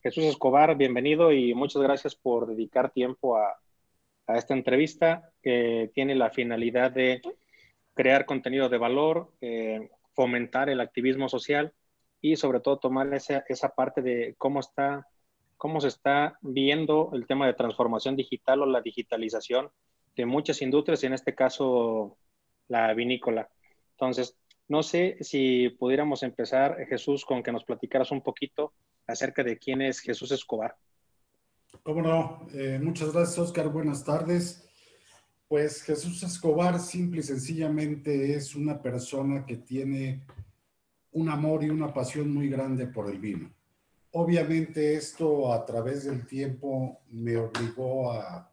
Jesús Escobar, bienvenido y muchas gracias por dedicar tiempo a, esta entrevista que tiene la finalidad de crear contenido de valor, eh, fomentar el activismo social y sobre todo tomar esa, esa parte de cómo está cómo se está viendo el tema de transformación digital o la digitalización de muchas industrias, y en este caso la vinícola. Entonces, no sé si pudiéramos empezar, Jesús, con que nos platicaras un poquito acerca de quién es Jesús Escobar. Cómo no. Eh, muchas gracias, Oscar. Buenas tardes. Pues Jesús Escobar simple y sencillamente es una persona que tiene un amor y una pasión muy grande por el vino. Obviamente esto a través del tiempo me obligó a,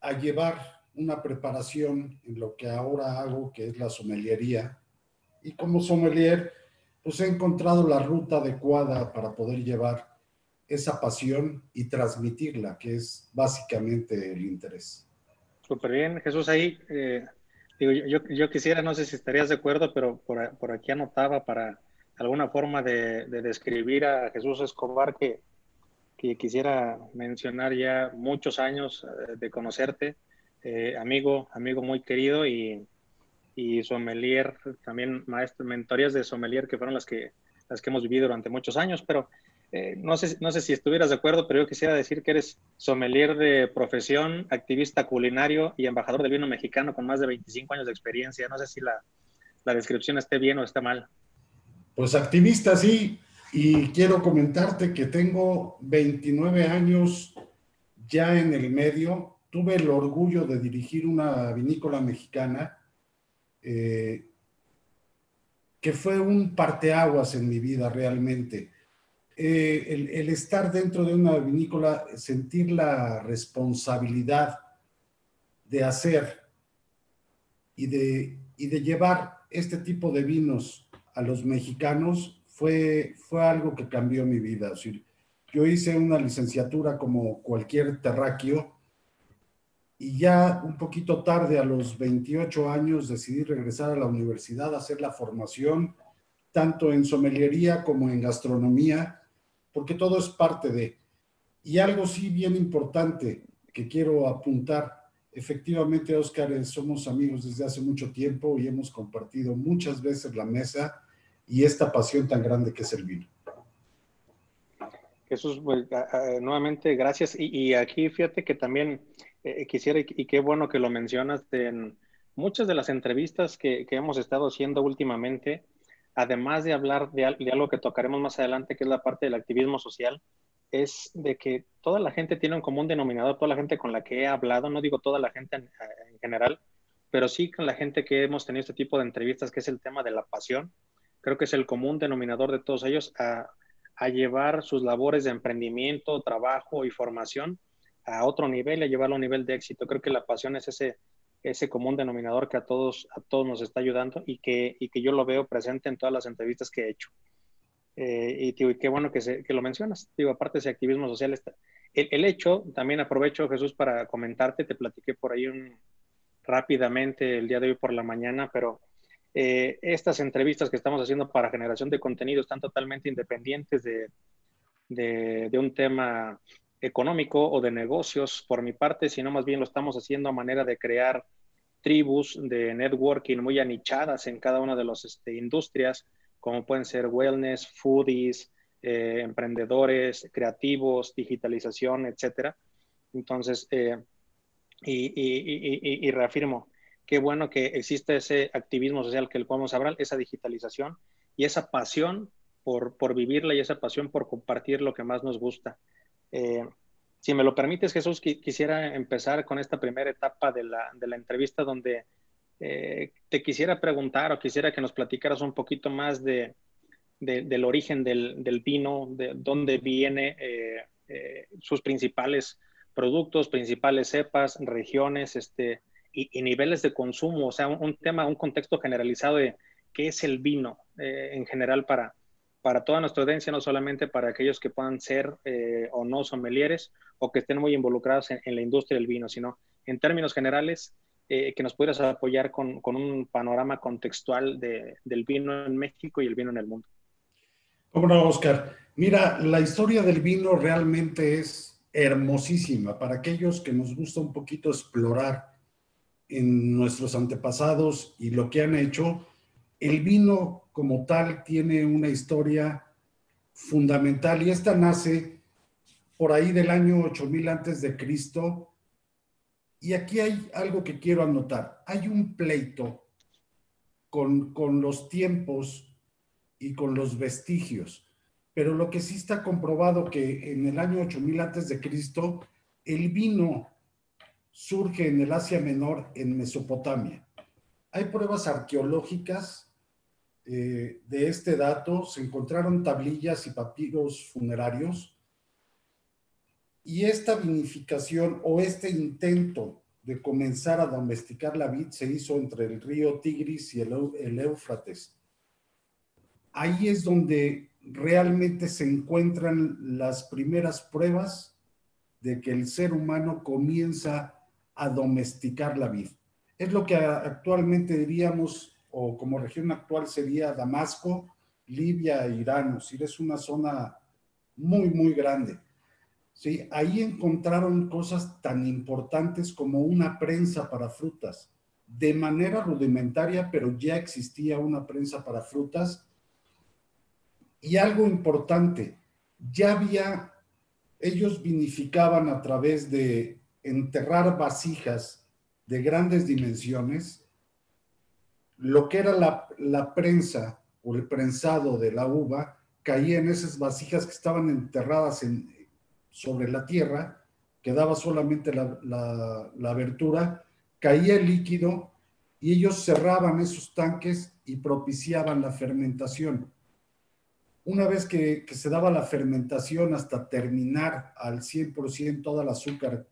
a llevar una preparación en lo que ahora hago, que es la sommeliería. Y como sommelier, pues he encontrado la ruta adecuada para poder llevar esa pasión y transmitirla, que es básicamente el interés. Súper bien, Jesús, ahí, eh, digo, yo, yo, quisiera, no sé si estarías de acuerdo, pero por, por aquí anotaba para alguna forma de, de, describir a Jesús Escobar que, que quisiera mencionar ya muchos años eh, de conocerte, eh, amigo, amigo muy querido y, y sommelier, también maestro, mentorías de sommelier que fueron las que, las que hemos vivido durante muchos años, pero eh, no, sé, no sé si estuvieras de acuerdo, pero yo quisiera decir que eres sommelier de profesión, activista culinario y embajador del vino mexicano con más de 25 años de experiencia. No sé si la, la descripción esté bien o está mal. Pues activista sí, y quiero comentarte que tengo 29 años ya en el medio, tuve el orgullo de dirigir una vinícola mexicana eh, que fue un parteaguas en mi vida realmente. Eh, el, estar dentro de una vinícola, sentir la responsabilidad de hacer y de, y de llevar este tipo de vinos a los mexicanos fue, fue algo que cambió mi vida. yo hice una licenciatura como cualquier terráqueo y ya un poquito tarde, a los 28 años, decidí regresar a la universidad a hacer la formación, tanto en sommeliería como en gastronomía, porque todo es parte de. Y algo sí bien importante que quiero apuntar, efectivamente, Oscar, somos amigos desde hace mucho tiempo y hemos compartido muchas veces la mesa y esta pasión tan grande que es el vino. Jesús, pues, nuevamente gracias. y, aquí fíjate que también eh, quisiera, y qué bueno que lo mencionas, en muchas de las entrevistas que, que hemos estado haciendo últimamente, además de hablar de, algo que tocaremos más adelante, que es la parte del activismo social, es de que toda la gente tiene un común denominador, toda la gente con la que he hablado, no digo toda la gente en, en general, pero sí con la gente que hemos tenido este tipo de entrevistas, que es el tema de la pasión. Creo que es el común denominador de todos ellos a llevar sus labores de emprendimiento, trabajo y formación a otro nivel y a llevarlo a un nivel de éxito. Creo que la pasión es ese, ese común denominador que a todos, a todos nos está ayudando y que, y que yo lo veo presente en todas las entrevistas que he hecho. Eh, y, tío, y qué bueno que, se, que, lo mencionas. Digo, aparte ese activismo social, está, el, el, hecho, también aprovecho, Jesús, para comentarte, te platiqué por ahí un, rápidamente el día de hoy por la mañana, pero eh, estas entrevistas que estamos haciendo para generación de contenido están totalmente independientes de, de, de un tema económico o de negocios por mi parte, sino más bien lo estamos haciendo a manera de crear tribus de networking muy anichadas en cada una de las este, industrias, como pueden ser wellness, foodies, eh, emprendedores, creativos, digitalización, etcétera. Entonces, eh, y, y, reafirmo, qué bueno que existe ese activismo social que el podemos hablar, esa digitalización y esa pasión por, por vivirla y esa pasión por compartir lo que más nos gusta. Eh, si me lo permites, Jesús, quisiera empezar con esta primera etapa de la, de la entrevista donde eh, te quisiera preguntar o quisiera que nos platicaras un poquito más de, del origen del, del, vino, de dónde viene eh, sus principales productos, principales cepas, regiones este, y, niveles de consumo, o sea, un, un, tema, un contexto generalizado de qué es el vino en general para, para toda nuestra audiencia, no solamente para aquellos que puedan ser eh, o no sommeliers o que estén muy involucrados en, la industria del vino, sino en términos generales, eh, que nos pudieras apoyar con, con un panorama contextual de, del vino en México y el vino en el mundo. ¿Cómo no, Oscar? Mira, la historia del vino realmente es hermosísima para aquellos que nos gusta un poquito explorar en nuestros antepasados y lo que han hecho. El vino como tal tiene una historia fundamental y esta nace por ahí del año 8000 antes de Cristo. Y aquí hay algo que quiero anotar. Hay un pleito con, con los tiempos y con los vestigios pero lo que sí está comprobado que en el año 8000 antes de Cristo el vino surge en el Asia Menor, en Mesopotamia. Hay pruebas arqueológicas eh, de este dato, se encontraron tablillas y papiros funerarios y esta vinificación o este intento de comenzar a domesticar la vid se hizo entre el río Tigris y el, el Éufrates. Ahí es donde realmente se encuentran las primeras pruebas de que el ser humano comienza a domesticar la vid. Es lo que actualmente diríamos, o como región actual sería Damasco, Libia e Irán. Es es una zona muy, muy grande. ¿sí? Ahí encontraron cosas tan importantes como una prensa para frutas. De manera rudimentaria, pero ya existía una prensa para frutas y algo importante, ya había, ellos vinificaban a través de enterrar vasijas de grandes dimensiones, lo que era la, prensa o el prensado de la uva caía en esas vasijas que estaban enterradas en, sobre la tierra, quedaba solamente la, la, abertura, caía el líquido y ellos cerraban esos tanques y propiciaban la fermentación. Una vez que, se daba la fermentación hasta terminar al 100% toda el azúcar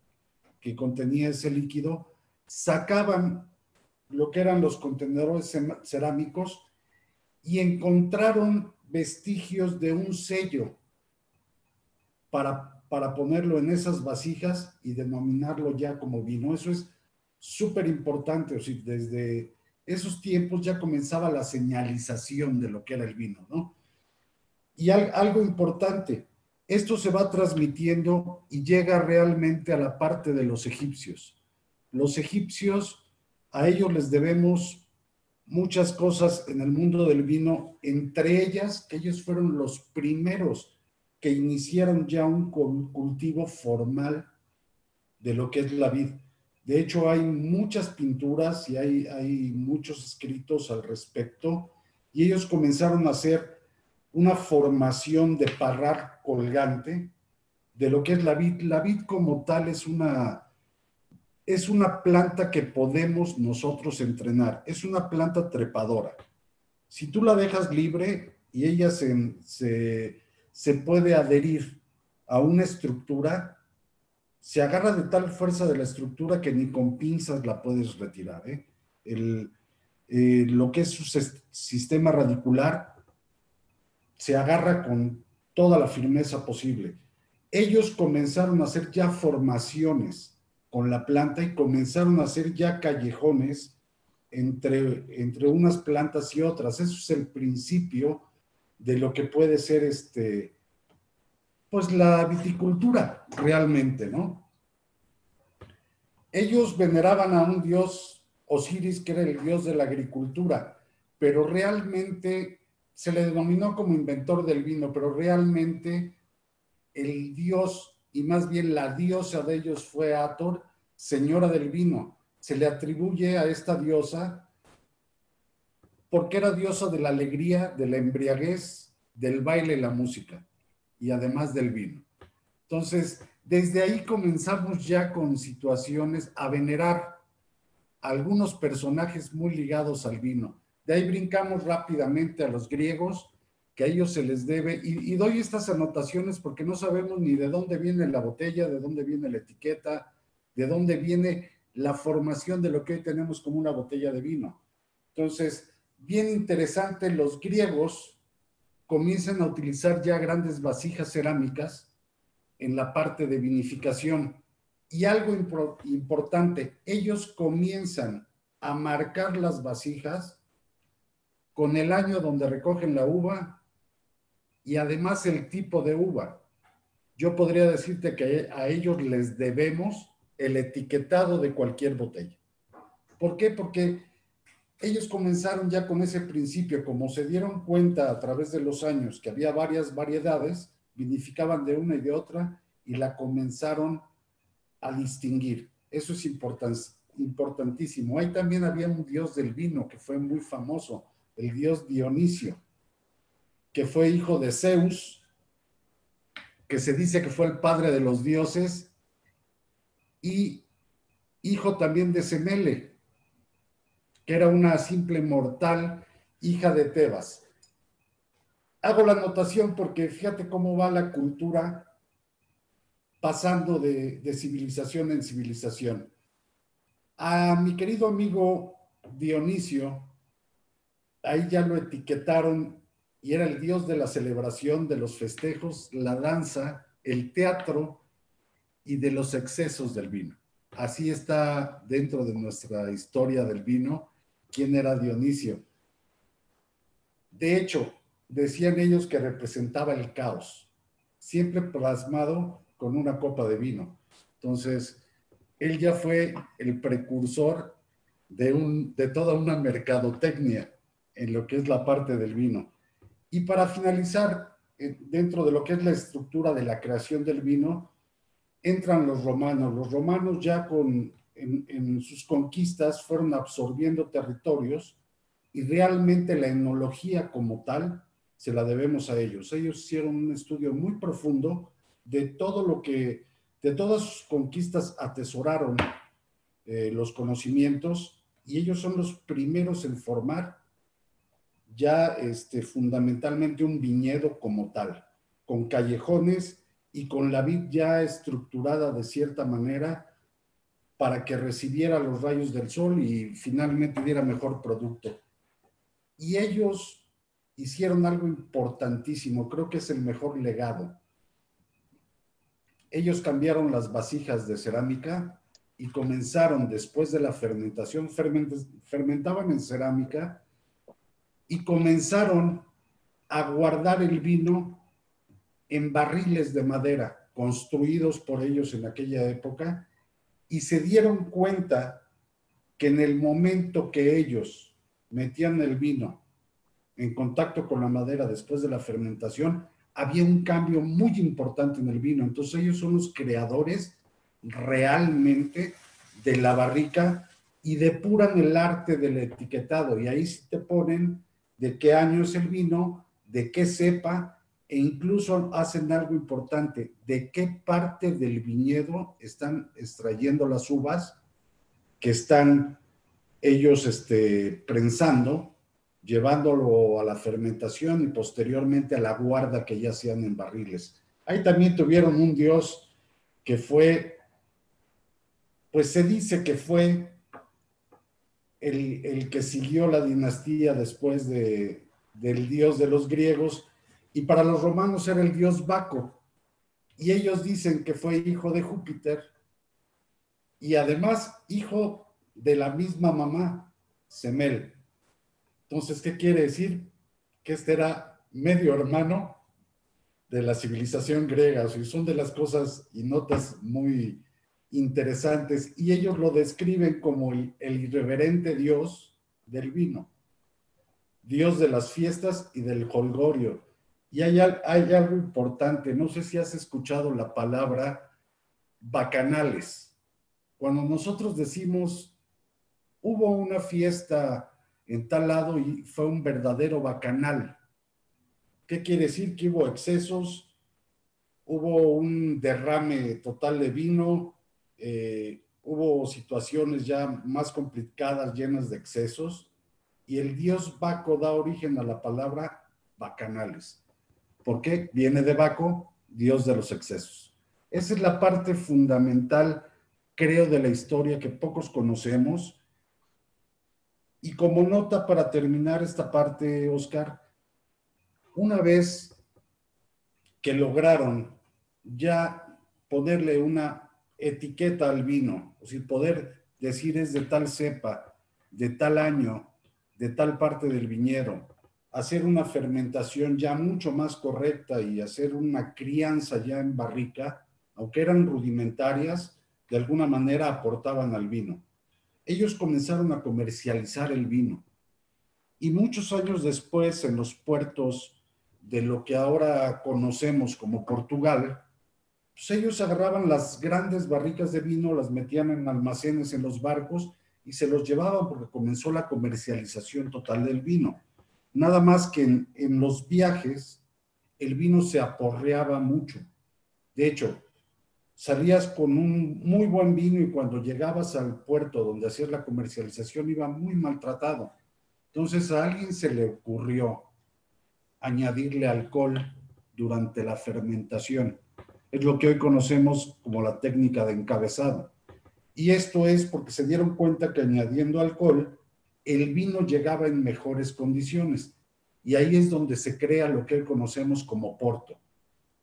que contenía ese líquido, sacaban lo que eran los contenedores cerámicos y encontraron vestigios de un sello para, para ponerlo en esas vasijas y denominarlo ya como vino. Eso es súper importante, o sea, desde esos tiempos ya comenzaba la señalización de lo que era el vino, ¿no? Y algo importante, esto se va transmitiendo y llega realmente a la parte de los egipcios. Los egipcios, a ellos les debemos muchas cosas en el mundo del vino, entre ellas que ellos fueron los primeros que iniciaron ya un cultivo formal de lo que es la vid. De hecho, hay muchas pinturas y hay, hay muchos escritos al respecto y ellos comenzaron a hacer una formación de parrar colgante de lo que es la vid. La vid como tal es una, es una planta que podemos nosotros entrenar, es una planta trepadora. Si tú la dejas libre y ella se, se, puede adherir a una estructura, se agarra de tal fuerza de la estructura que ni con pinzas la puedes retirar. ¿eh? El, eh, lo que es su sistema radicular se agarra con toda la firmeza posible. Ellos comenzaron a hacer ya formaciones con la planta y comenzaron a hacer ya callejones entre, entre unas plantas y otras. Eso es el principio de lo que puede ser este, pues la viticultura realmente, ¿no? Ellos veneraban a un dios Osiris, que era el dios de la agricultura, pero realmente se le denominó como inventor del vino, pero realmente el dios y más bien la diosa de ellos fue Ator, señora del vino. Se le atribuye a esta diosa porque era diosa de la alegría, de la embriaguez, del baile y la música, y además del vino. Entonces, desde ahí comenzamos ya con situaciones a venerar algunos personajes muy ligados al vino. De ahí brincamos rápidamente a los griegos, que a ellos se les debe, y, doy estas anotaciones porque no sabemos ni de dónde viene la botella, de dónde viene la etiqueta, de dónde viene la formación de lo que hoy tenemos como una botella de vino. Entonces, bien interesante, los griegos comienzan a utilizar ya grandes vasijas cerámicas en la parte de vinificación. Y algo importante, ellos comienzan a marcar las vasijas con el año donde recogen la uva y además el tipo de uva. Yo podría decirte que a ellos les debemos el etiquetado de cualquier botella. ¿Por qué? Porque ellos comenzaron ya con ese principio, como se dieron cuenta a través de los años que había varias variedades, vinificaban de una y de otra y la comenzaron a distinguir. Eso es importantísimo. Ahí también había un dios del vino que fue muy famoso, el dios Dionisio, que fue hijo de Zeus, que se dice que fue el padre de los dioses, y hijo también de Semele, que era una simple mortal hija de Tebas. Hago la anotación porque fíjate cómo va la cultura pasando de, civilización en civilización. A mi querido amigo Dionisio, ahí ya lo etiquetaron y era el dios de la celebración, de los festejos, la danza, el teatro y de los excesos del vino. Así está dentro de nuestra historia del vino quién era Dionisio. De hecho, decían ellos que representaba el caos, siempre plasmado con una copa de vino. Entonces, él ya fue el precursor de, un, de toda una mercadotecnia en lo que es la parte del vino. Y para finalizar, eh, dentro de lo que es la estructura de la creación del vino, entran los romanos. Los romanos ya con en, sus conquistas fueron absorbiendo territorios y realmente la enología como tal se la debemos a ellos. Ellos hicieron un estudio muy profundo de todo lo que, de todas sus conquistas atesoraron eh, los conocimientos y ellos son los primeros en formar ya este, fundamentalmente un viñedo como tal, con callejones y con la vid ya estructurada de cierta manera para que recibiera los rayos del sol y finalmente diera mejor producto. Y ellos hicieron algo importantísimo, creo que es el mejor legado. Ellos cambiaron las vasijas de cerámica y comenzaron después de la fermentación, fermentaban en cerámica y comenzaron a guardar el vino en barriles de madera construidos por ellos en aquella época y se dieron cuenta que en el momento que ellos metían el vino en contacto con la madera después de la fermentación, había un cambio muy importante en el vino. Entonces ellos son los creadores realmente de la barrica y depuran el arte del etiquetado. Y ahí sí te ponen de qué año es el vino, de qué cepa e incluso hacen algo importante, de qué parte del viñedo están extrayendo las uvas que están ellos este, prensando, llevándolo a la fermentación y posteriormente a la guarda que ya hacían en barriles. Ahí también tuvieron un dios que fue, pues se dice que fue el, que siguió la dinastía después de, del dios de los griegos, y para los romanos era el dios Baco. Y ellos dicen que fue hijo de Júpiter y además hijo de la misma mamá, Semel. Entonces, ¿qué quiere decir? Que este era medio hermano de la civilización griega. O son de las cosas y notas muy interesantes. Y ellos lo describen como el, el irreverente dios del vino, dios de las fiestas y del holgorio, y hay, algo importante, no sé si has escuchado la palabra bacanales. Cuando nosotros decimos, hubo una fiesta en tal lado y fue un verdadero bacanal, ¿qué quiere decir? Que hubo excesos, hubo un derrame total de vino, eh, hubo situaciones ya más complicadas, llenas de excesos, y el dios Baco da origen a la palabra bacanales. ¿Por qué? Viene de Baco, Dios de los excesos. Esa es la parte fundamental, creo, de la historia que pocos conocemos. Y como nota para terminar esta parte, Oscar, una vez que lograron ya ponerle una etiqueta al vino, o sea, poder decir es de tal cepa, de tal año, de tal parte del viñedo, hacer una fermentación ya mucho más correcta y hacer una crianza ya en barrica, aunque eran rudimentarias, de alguna manera aportaban al vino. Ellos comenzaron a comercializar el vino. Y muchos años después en los puertos de lo que ahora conocemos como Portugal, pues ellos agarraban las grandes barricas de vino, las metían en almacenes en los barcos y se los llevaban porque comenzó la comercialización total del vino. Nada más que en, en los viajes el vino se aporreaba mucho. De hecho, salías con un muy buen vino y cuando llegabas al puerto donde hacías la comercialización iba muy maltratado. Entonces a alguien se le ocurrió añadirle alcohol durante la fermentación. Es lo que hoy conocemos como la técnica de encabezado. Y esto es porque se dieron cuenta que añadiendo alcohol, el vino llegaba en mejores condiciones. Y ahí es donde se crea lo que hoy conocemos como porto.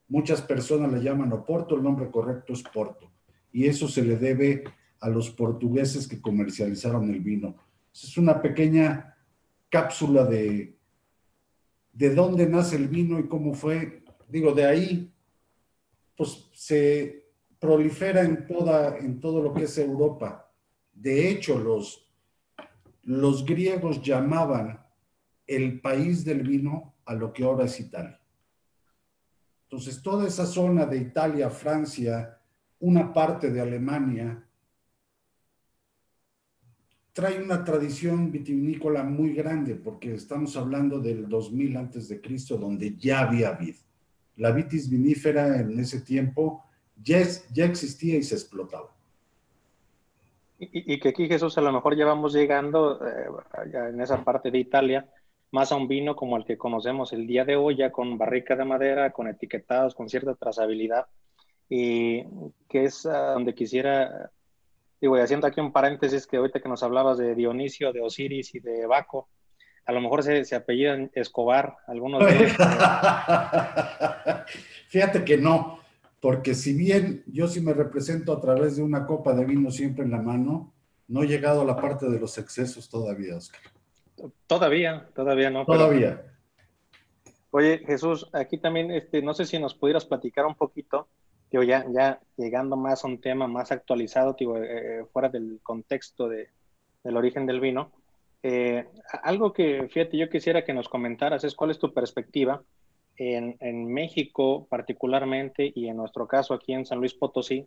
Muchas personas le llaman oporto, el nombre correcto es porto. Y eso se le debe a los portugueses que comercializaron el vino. Es una pequeña cápsula de, de dónde nace el vino y cómo fue. Digo, de ahí, pues se prolifera en, toda, en todo lo que es Europa. De hecho, los, los griegos llamaban el país del vino a lo que ahora es Italia. Entonces, toda esa zona de Italia, Francia, una parte de Alemania, trae una tradición vitivinícola muy grande, porque estamos hablando del 2000 antes de Cristo, donde ya había vid. La vitis vinífera en ese tiempo ya, existía y se explotaba. Y, que aquí Jesús a lo mejor ya vamos llegando eh, en esa parte de Italia más a un vino como el que conocemos el día de hoy, ya con barrica de madera, con etiquetados, con cierta trazabilidad, y que es donde quisiera, digo, y haciendo aquí un paréntesis, que ahorita que nos hablabas de Dionisio, de Osiris y de Baco, a lo mejor se, se apellidan Escobar, algunos de ellos. Fíjate que no, porque si bien yo sí me represento a través de una copa de vino siempre en la mano, no he llegado a la parte de los excesos todavía, Oscar. Todavía, todavía no. Todavía. Oye, Jesús, aquí también, este, no sé si nos pudieras platicar un poquito, digo, ya, ya llegando más a un tema más actualizado, digo, eh, eh, fuera del contexto de, del origen del vino. Eh, algo que, fíjate, yo quisiera que nos comentaras es cuál es tu perspectiva en, México particularmente y en nuestro caso aquí en San Luis Potosí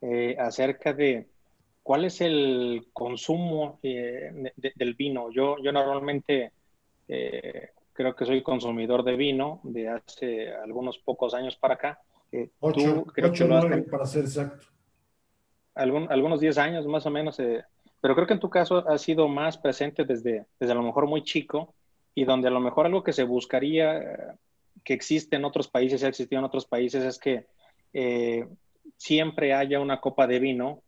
eh, acerca de cuál es el consumo eh, del vino. Yo, yo normalmente creo que soy consumidor de vino de hace algunos pocos años para acá. ocho, creo que para ser exacto. algunos 10 años más o menos, pero creo que en tu caso ha sido más presente desde, desde a lo mejor muy chico y donde a lo mejor algo que se buscaría que existe en otros países, ha existido en otros países, es que eh, siempre haya una copa de vino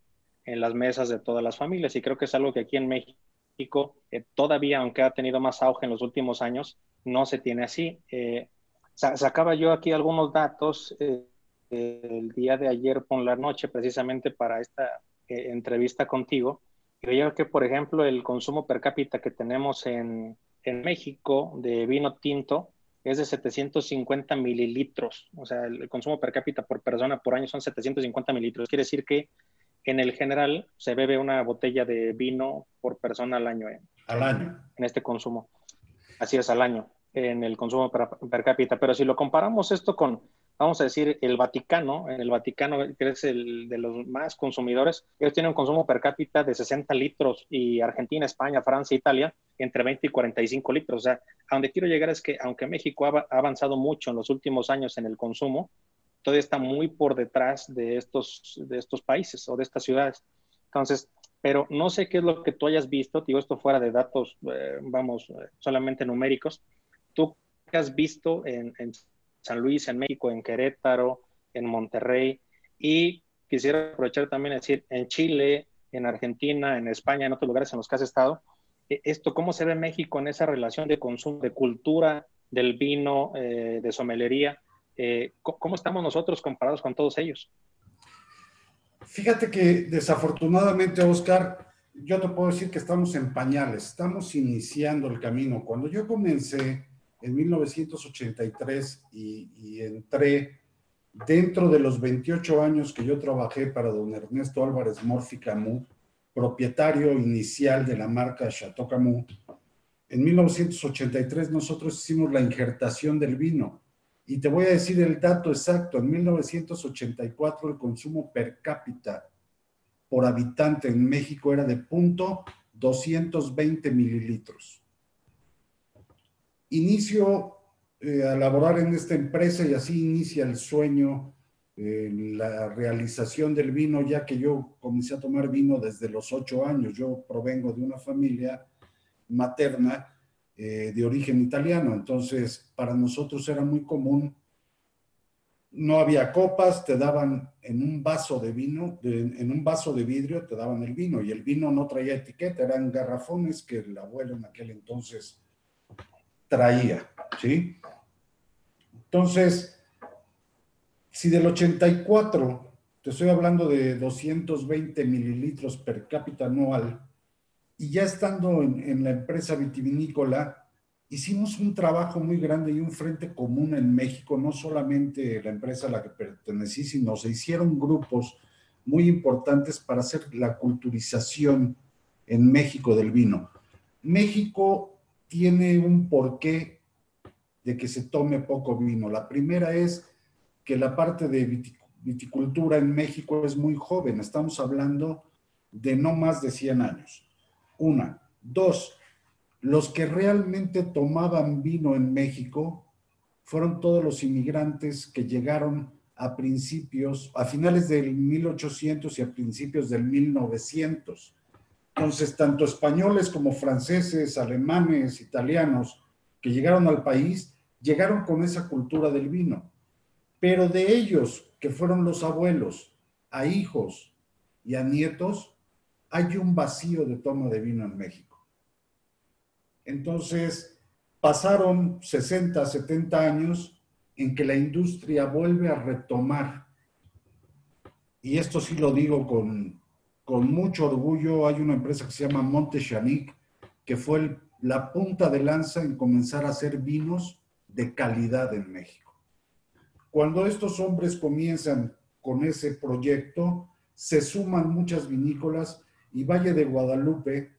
en las mesas de todas las familias. Y creo que es algo que aquí en México eh, todavía, aunque ha tenido más auge en los últimos años, no se tiene así. Eh, sacaba yo aquí algunos datos el día de ayer por la noche, precisamente para esta entrevista contigo. Y veía que, por ejemplo, el consumo per cápita que tenemos en, en México de vino tinto es de 750 mililitros, o sea, el, consumo per cápita por persona por año son 750 mililitros. Quiere decir que en el general se bebe una botella de vino por persona al año. al año. En este consumo. Así es, al año, en el consumo per cápita. Pero si lo comparamos esto con vamos a decir, el Vaticano, el Vaticano, que es el de los más consumidores, ellos tienen un consumo per cápita de 60 litros y Argentina, España, Francia, Italia, entre 20 y 45 litros. O sea, a donde quiero llegar es que aunque México ha avanzado mucho en los últimos años en el consumo, todavía está muy por detrás de estos, de estos países o de estas ciudades. Entonces, pero no sé qué es lo que tú hayas visto, digo esto fuera de datos, eh, vamos, eh, solamente numéricos. ¿Tú has visto en, en San Luis, en México, en Querétaro, en Monterrey. Y quisiera aprovechar también decir, en Chile, en Argentina, en España, en otros lugares en los que has estado, eh, esto, ¿cómo se ve México en esa relación de consumo, de cultura del vino, eh, de somelería? Eh, ¿Cómo estamos nosotros comparados con todos ellos? Fíjate que desafortunadamente, Oscar, yo te puedo decir que estamos en pañales, estamos iniciando el camino. Cuando yo comencé en 1983 y, entré dentro de los 28 años que yo trabajé para don Ernesto Álvarez Morfi Camus, propietario inicial de la marca Chateau Camus, en 1983 nosotros hicimos la injertación del vino. Y te voy a decir el dato exacto. En 1984 el consumo per cápita por habitante en México era de punto 220 mililitros. Inicio eh, a laborar en esta empresa y así inicia el sueño, eh, la realización del vino, ya que yo comencé a tomar vino desde los ocho años. Yo provengo de una familia materna eh, de origen italiano, entonces para nosotros era muy común. No había copas, te daban en un vaso de vino, en un vaso de vidrio te daban el vino y el vino no traía etiqueta, eran garrafones que el abuelo en aquel entonces traía, ¿sí? Entonces, si del 84, te estoy hablando de 220 mililitros per cápita anual, y ya estando en, la empresa vitivinícola, hicimos un trabajo muy grande y un frente común en México, no solamente la empresa a la que pertenecí, sino se hicieron grupos muy importantes para hacer la culturización en México del vino. México tiene un porqué de que se tome poco vino. La primera es que la parte de viticultura en México es muy joven, estamos hablando de no más de 100 años. Una. Dos, los que realmente tomaban vino en México fueron todos los inmigrantes que llegaron a principios, a finales del 1800 y a principios del 1900. Entonces, tanto españoles como franceses, alemanes, italianos que llegaron al país, llegaron con esa cultura del vino. Pero de ellos, que fueron los abuelos, a hijos y a nietos, hay un vacío de toma de vino en México. Entonces, pasaron 60, 70 años en que la industria vuelve a retomar, y esto sí lo digo con, con mucho orgullo, hay una empresa que se llama Monte Chanic, que fue la punta de lanza en comenzar a hacer vinos de calidad en México. Cuando estos hombres comienzan con ese proyecto, se suman muchas vinícolas y Valle de Guadalupe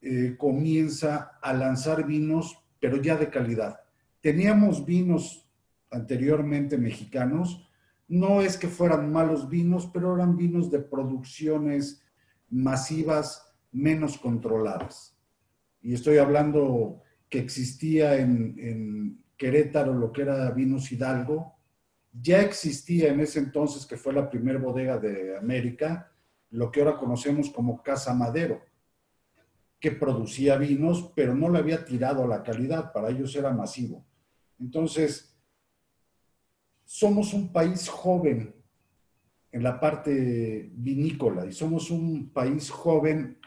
eh, comienza a lanzar vinos, pero ya de calidad. Teníamos vinos anteriormente mexicanos, no es que fueran malos vinos, pero eran vinos de producciones masivas menos controladas. Y estoy hablando que existía en, Querétaro lo que era Vinos Hidalgo, ya existía en ese entonces, que fue la primera bodega de América, lo que ahora conocemos como Casa Madero, que producía vinos, pero no le había tirado la calidad, para ellos era masivo. Entonces, somos un país joven en la parte vinícola y somos un país joven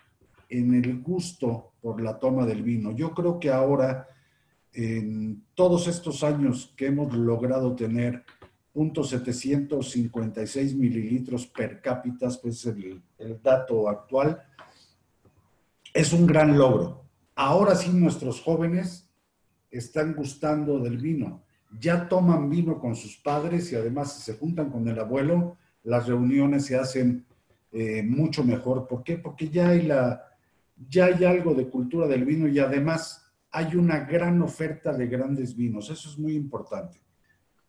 en el gusto por la toma del vino. Yo creo que ahora en todos estos años que hemos logrado tener .756 mililitros per cápita, pues el, el dato actual, es un gran logro. Ahora sí nuestros jóvenes están gustando del vino. Ya toman vino con sus padres y además se juntan con el abuelo, las reuniones se hacen eh, mucho mejor. ¿Por qué? Porque ya hay, la, ya hay algo de cultura del vino y además hay una gran oferta de grandes vinos. Eso es muy importante.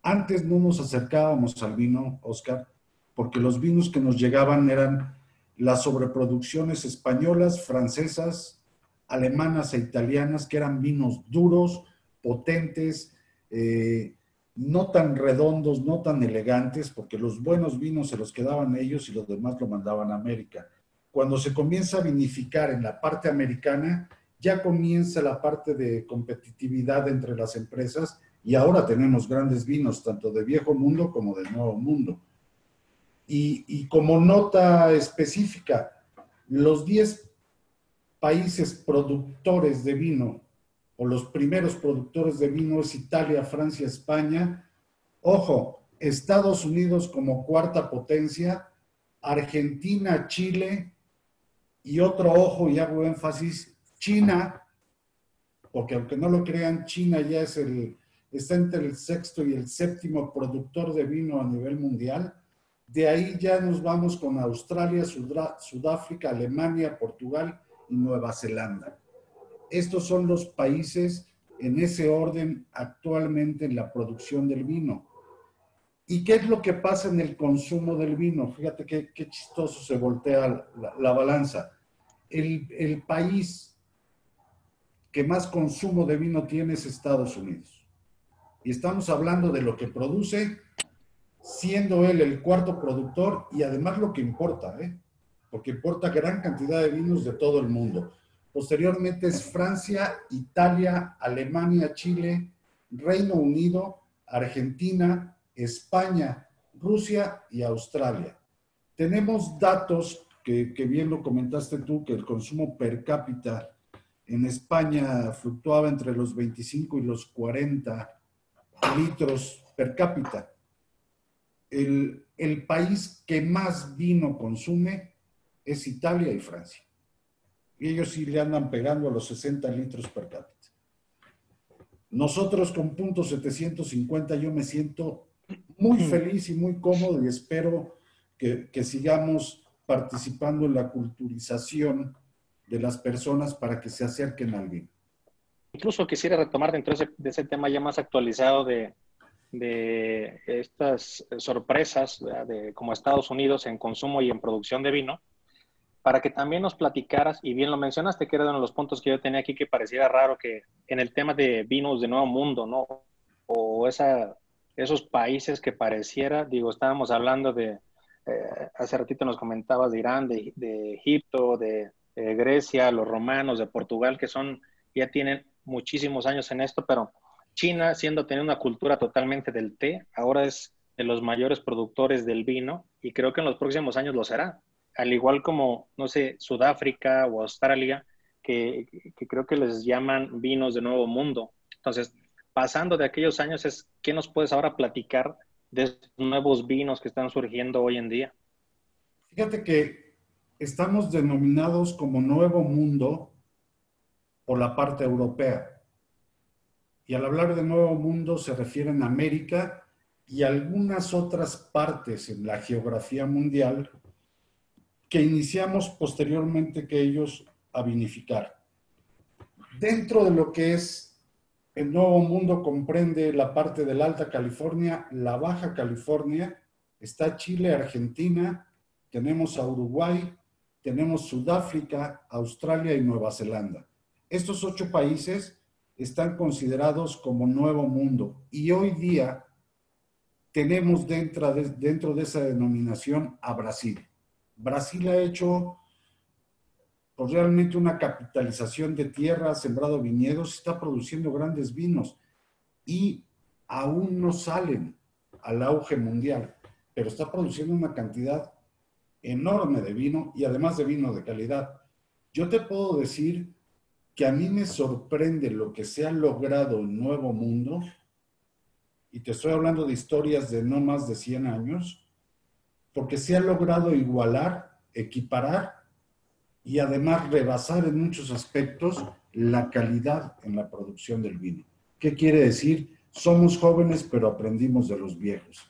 Antes no nos acercábamos al vino, Oscar, porque los vinos que nos llegaban eran las sobreproducciones españolas, francesas, alemanas e italianas, que eran vinos duros, potentes, eh, no tan redondos, no tan elegantes, porque los buenos vinos se los quedaban ellos y los demás lo mandaban a América. Cuando se comienza a vinificar en la parte americana, ya comienza la parte de competitividad entre las empresas y ahora tenemos grandes vinos, tanto de viejo mundo como de nuevo mundo. Y, como nota específica, los 10 países productores de vino, o los primeros productores de vino es Italia, Francia, España. Ojo, Estados Unidos como cuarta potencia, Argentina, Chile, y otro ojo, y hago énfasis, China porque aunque no lo crean, China ya es el, está entre el sexto y el séptimo productor de vino a nivel mundial. De ahí ya nos vamos con Australia, Sudáfrica, Alemania, Portugal y Nueva Zelanda. Estos son los países en ese orden actualmente en la producción del vino. ¿Y qué es lo que pasa en el consumo del vino? Fíjate qué, chistoso se voltea la, balanza. El, el, país que más consumo de vino tiene es Estados Unidos. Y estamos hablando de lo que produce, siendo él el cuarto productor y además lo que importa, ¿eh? porque importa gran cantidad de vinos de todo el mundo. Posteriormente es Francia, Italia, Alemania, Chile, Reino Unido, Argentina, España, Rusia y Australia. Tenemos datos que, bien lo comentaste tú, que el consumo per cápita en España fluctuaba entre los 25 y los 40 litros per cápita. El, país que más vino consume es Italia y Francia. Y ellos sí le andan pegando a los 60 litros per cápita. Nosotros con punto 750 yo me siento muy feliz y muy cómodo y espero que, sigamos participando en la culturización de las personas para que se acerquen al vino. Incluso quisiera retomar dentro de ese, tema ya más actualizado de, de estas sorpresas de, como Estados Unidos en consumo y en producción de vino, para que también nos platicaras, y bien lo mencionaste, que era uno de los puntos que yo tenía aquí que pareciera raro que en el tema de vinos de Nuevo Mundo, ¿no? O esa esos países que pareciera, digo, estábamos hablando de, eh, hace ratito nos comentabas de Irán, de, Egipto, de, Grecia, los romanos, de Portugal, que son, ya tienen muchísimos años en esto, pero China, siendo teniendo una cultura totalmente del té, ahora es de los mayores productores del vino y creo que en los próximos años lo será. Al igual como, no sé, Sudáfrica o Australia, que, creo que les llaman vinos de nuevo mundo. Entonces, pasando de aquellos años es, ¿qué nos puedes ahora platicar de estos nuevos vinos que están surgiendo hoy en día? Fíjate que estamos denominados como Nuevo Mundo por la parte europea. Y al hablar de Nuevo Mundo se refieren a América y algunas otras partes en la geografía mundial que iniciamos posteriormente que ellos a vinificar. Dentro de lo que es el Nuevo Mundo comprende la parte de la Alta California, la Baja California, está Chile, Argentina, tenemos a Uruguay, tenemos Sudáfrica, Australia y Nueva Zelanda. Estos ocho países están considerados como Nuevo Mundo y hoy día tenemos dentro de, dentro de esa denominación a Brasil. Brasil ha hecho pues realmente una capitalización de tierra, ha sembrado viñedos, está produciendo grandes vinos y aún no salen al auge mundial, pero está produciendo una cantidad enorme de vino y además de vino de calidad. Yo te puedo decir que a mí me sorprende lo que se ha logrado en Nuevo Mundo, y te estoy hablando de historias de no más de 100 años, porque se ha logrado igualar, equiparar y además rebasar en muchos aspectos la calidad en la producción del vino. ¿Qué quiere decir? Somos jóvenes, pero aprendimos de los viejos.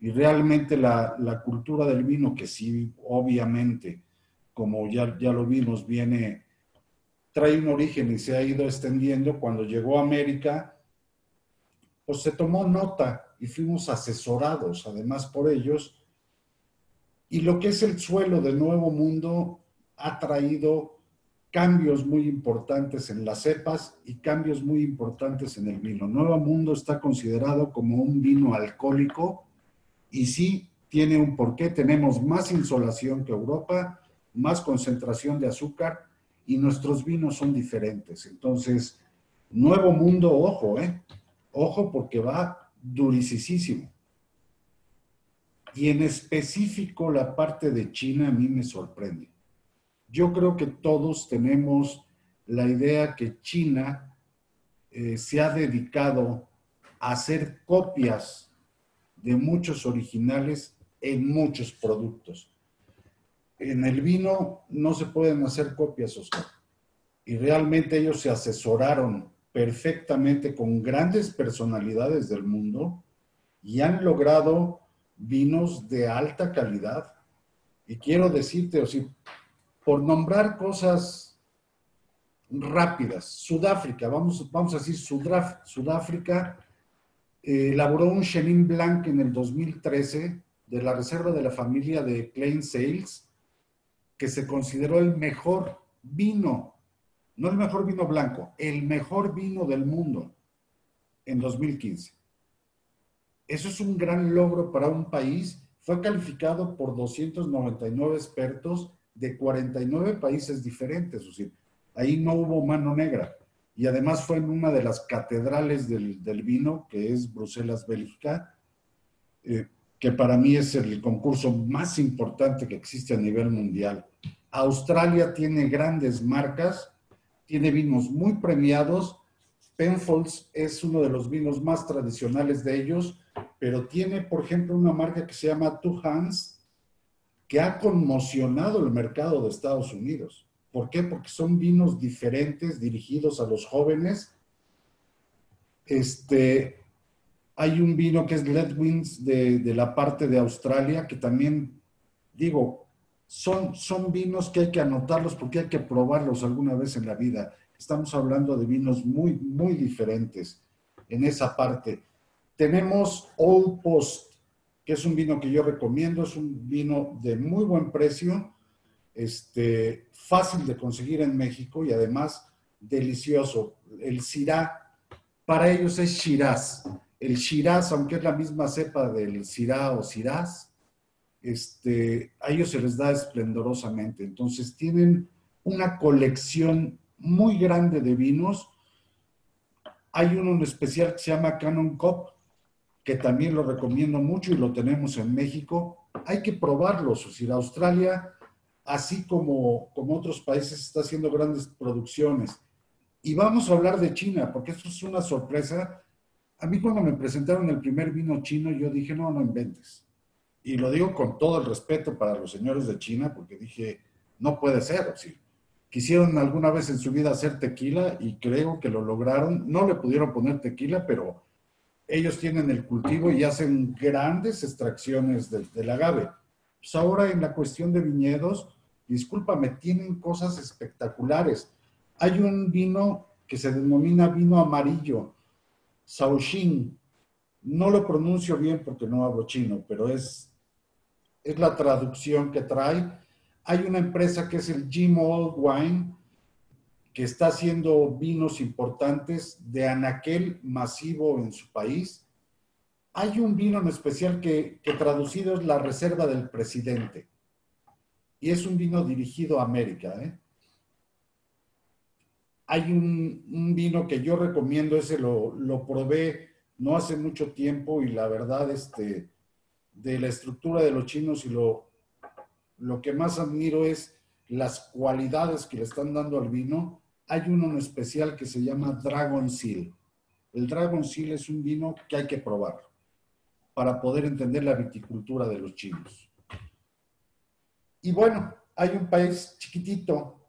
Y realmente la, la cultura del vino, que sí, obviamente, como ya, ya lo vimos, viene, trae un origen y se ha ido extendiendo. Cuando llegó a América, pues se tomó nota y fuimos asesorados además por ellos. Y lo que es el suelo del Nuevo Mundo ha traído cambios muy importantes en las cepas y cambios muy importantes en el vino. Nuevo Mundo está considerado como un vino alcohólico y sí tiene un porqué. Tenemos más insolación que Europa, más concentración de azúcar y nuestros vinos son diferentes. Entonces, Nuevo Mundo, ojo, ¿eh? Ojo porque va durisísimo. Y en específico la parte de China a mí me sorprende. Yo creo que todos tenemos la idea que China eh, se ha dedicado a hacer copias de muchos originales en muchos productos. En el vino no se pueden hacer copias, Oscar. Y realmente ellos se asesoraron perfectamente con grandes personalidades del mundo y han logrado vinos de alta calidad. Y quiero decirte, o sea, por nombrar cosas rápidas, Sudáfrica, vamos, vamos a decir Sudáfrica, eh, elaboró un Chenin Blanc en el 2013 de la reserva de la familia de Klein Sales, que se consideró el mejor vino, no el mejor vino blanco, el mejor vino del mundo en 2015. Eso es un gran logro para un país. Fue calificado por 299 expertos de 49 países diferentes. Es decir, ahí no hubo mano negra. Y además fue en una de las catedrales del, vino, que es Bruselas, Bélgica, eh, que para mí es el concurso más importante que existe a nivel mundial. Australia tiene grandes marcas, tiene vinos muy premiados. Penfolds es uno de los vinos más tradicionales de ellos, pero tiene, por ejemplo, una marca que se llama Two Hands, que ha conmocionado el mercado de Estados Unidos. ¿Por qué? Porque son vinos diferentes, dirigidos a los jóvenes. Este, hay un vino que es Ledwins de, de la parte de Australia, que también, digo, son, son vinos que hay que anotarlos porque hay que probarlos alguna vez en la vida. Estamos hablando de vinos muy, muy diferentes en esa parte. Tenemos Old Post, que es un vino que yo recomiendo, es un vino de muy buen precio, este, fácil de conseguir en México y además delicioso. El Syrah, para ellos es Shiraz. El Shiraz, aunque es la misma cepa del Syrah o Shiraz, este, a ellos se les da esplendorosamente. Entonces tienen una colección muy grande de vinos. Hay uno en especial que se llama Canon Cop, que también lo recomiendo mucho y lo tenemos en México. Hay que probarlo. Es decir, Australia así como, como otros países, está haciendo grandes producciones. Y vamos a hablar de China, porque esto es una sorpresa. A mí cuando me presentaron el primer vino chino, yo dije, no, no inventes. Y lo digo con todo el respeto para los señores de China, porque dije, no puede ser. Si quisieron alguna vez en su vida hacer tequila y creo que lo lograron. No le pudieron poner tequila, pero ellos tienen el cultivo y hacen grandes extracciones del agave. Pues ahora en la cuestión de viñedos, discúlpame, tienen cosas espectaculares. Hay un vino que se denomina vino amarillo, Shaoxing. No lo pronuncio bien porque no hablo chino, pero es, es la traducción que trae. Hay una empresa que es el Jim Old Wine, que está haciendo vinos importantes de anaquel masivo en su país hay un vino en especial que, traducido es la reserva del presidente. Y es un vino dirigido a América. ¿eh? Hay un, vino que yo recomiendo, ese lo, lo, probé no hace mucho tiempo y la verdad, este, de la estructura de los chinos y lo, lo que más admiro es las cualidades que le están dando al vino. Hay uno en especial que se llama Dragon Seal. El Dragon Seal es un vino que hay que probar para poder entender la viticultura de los chinos. Y bueno, hay un país chiquitito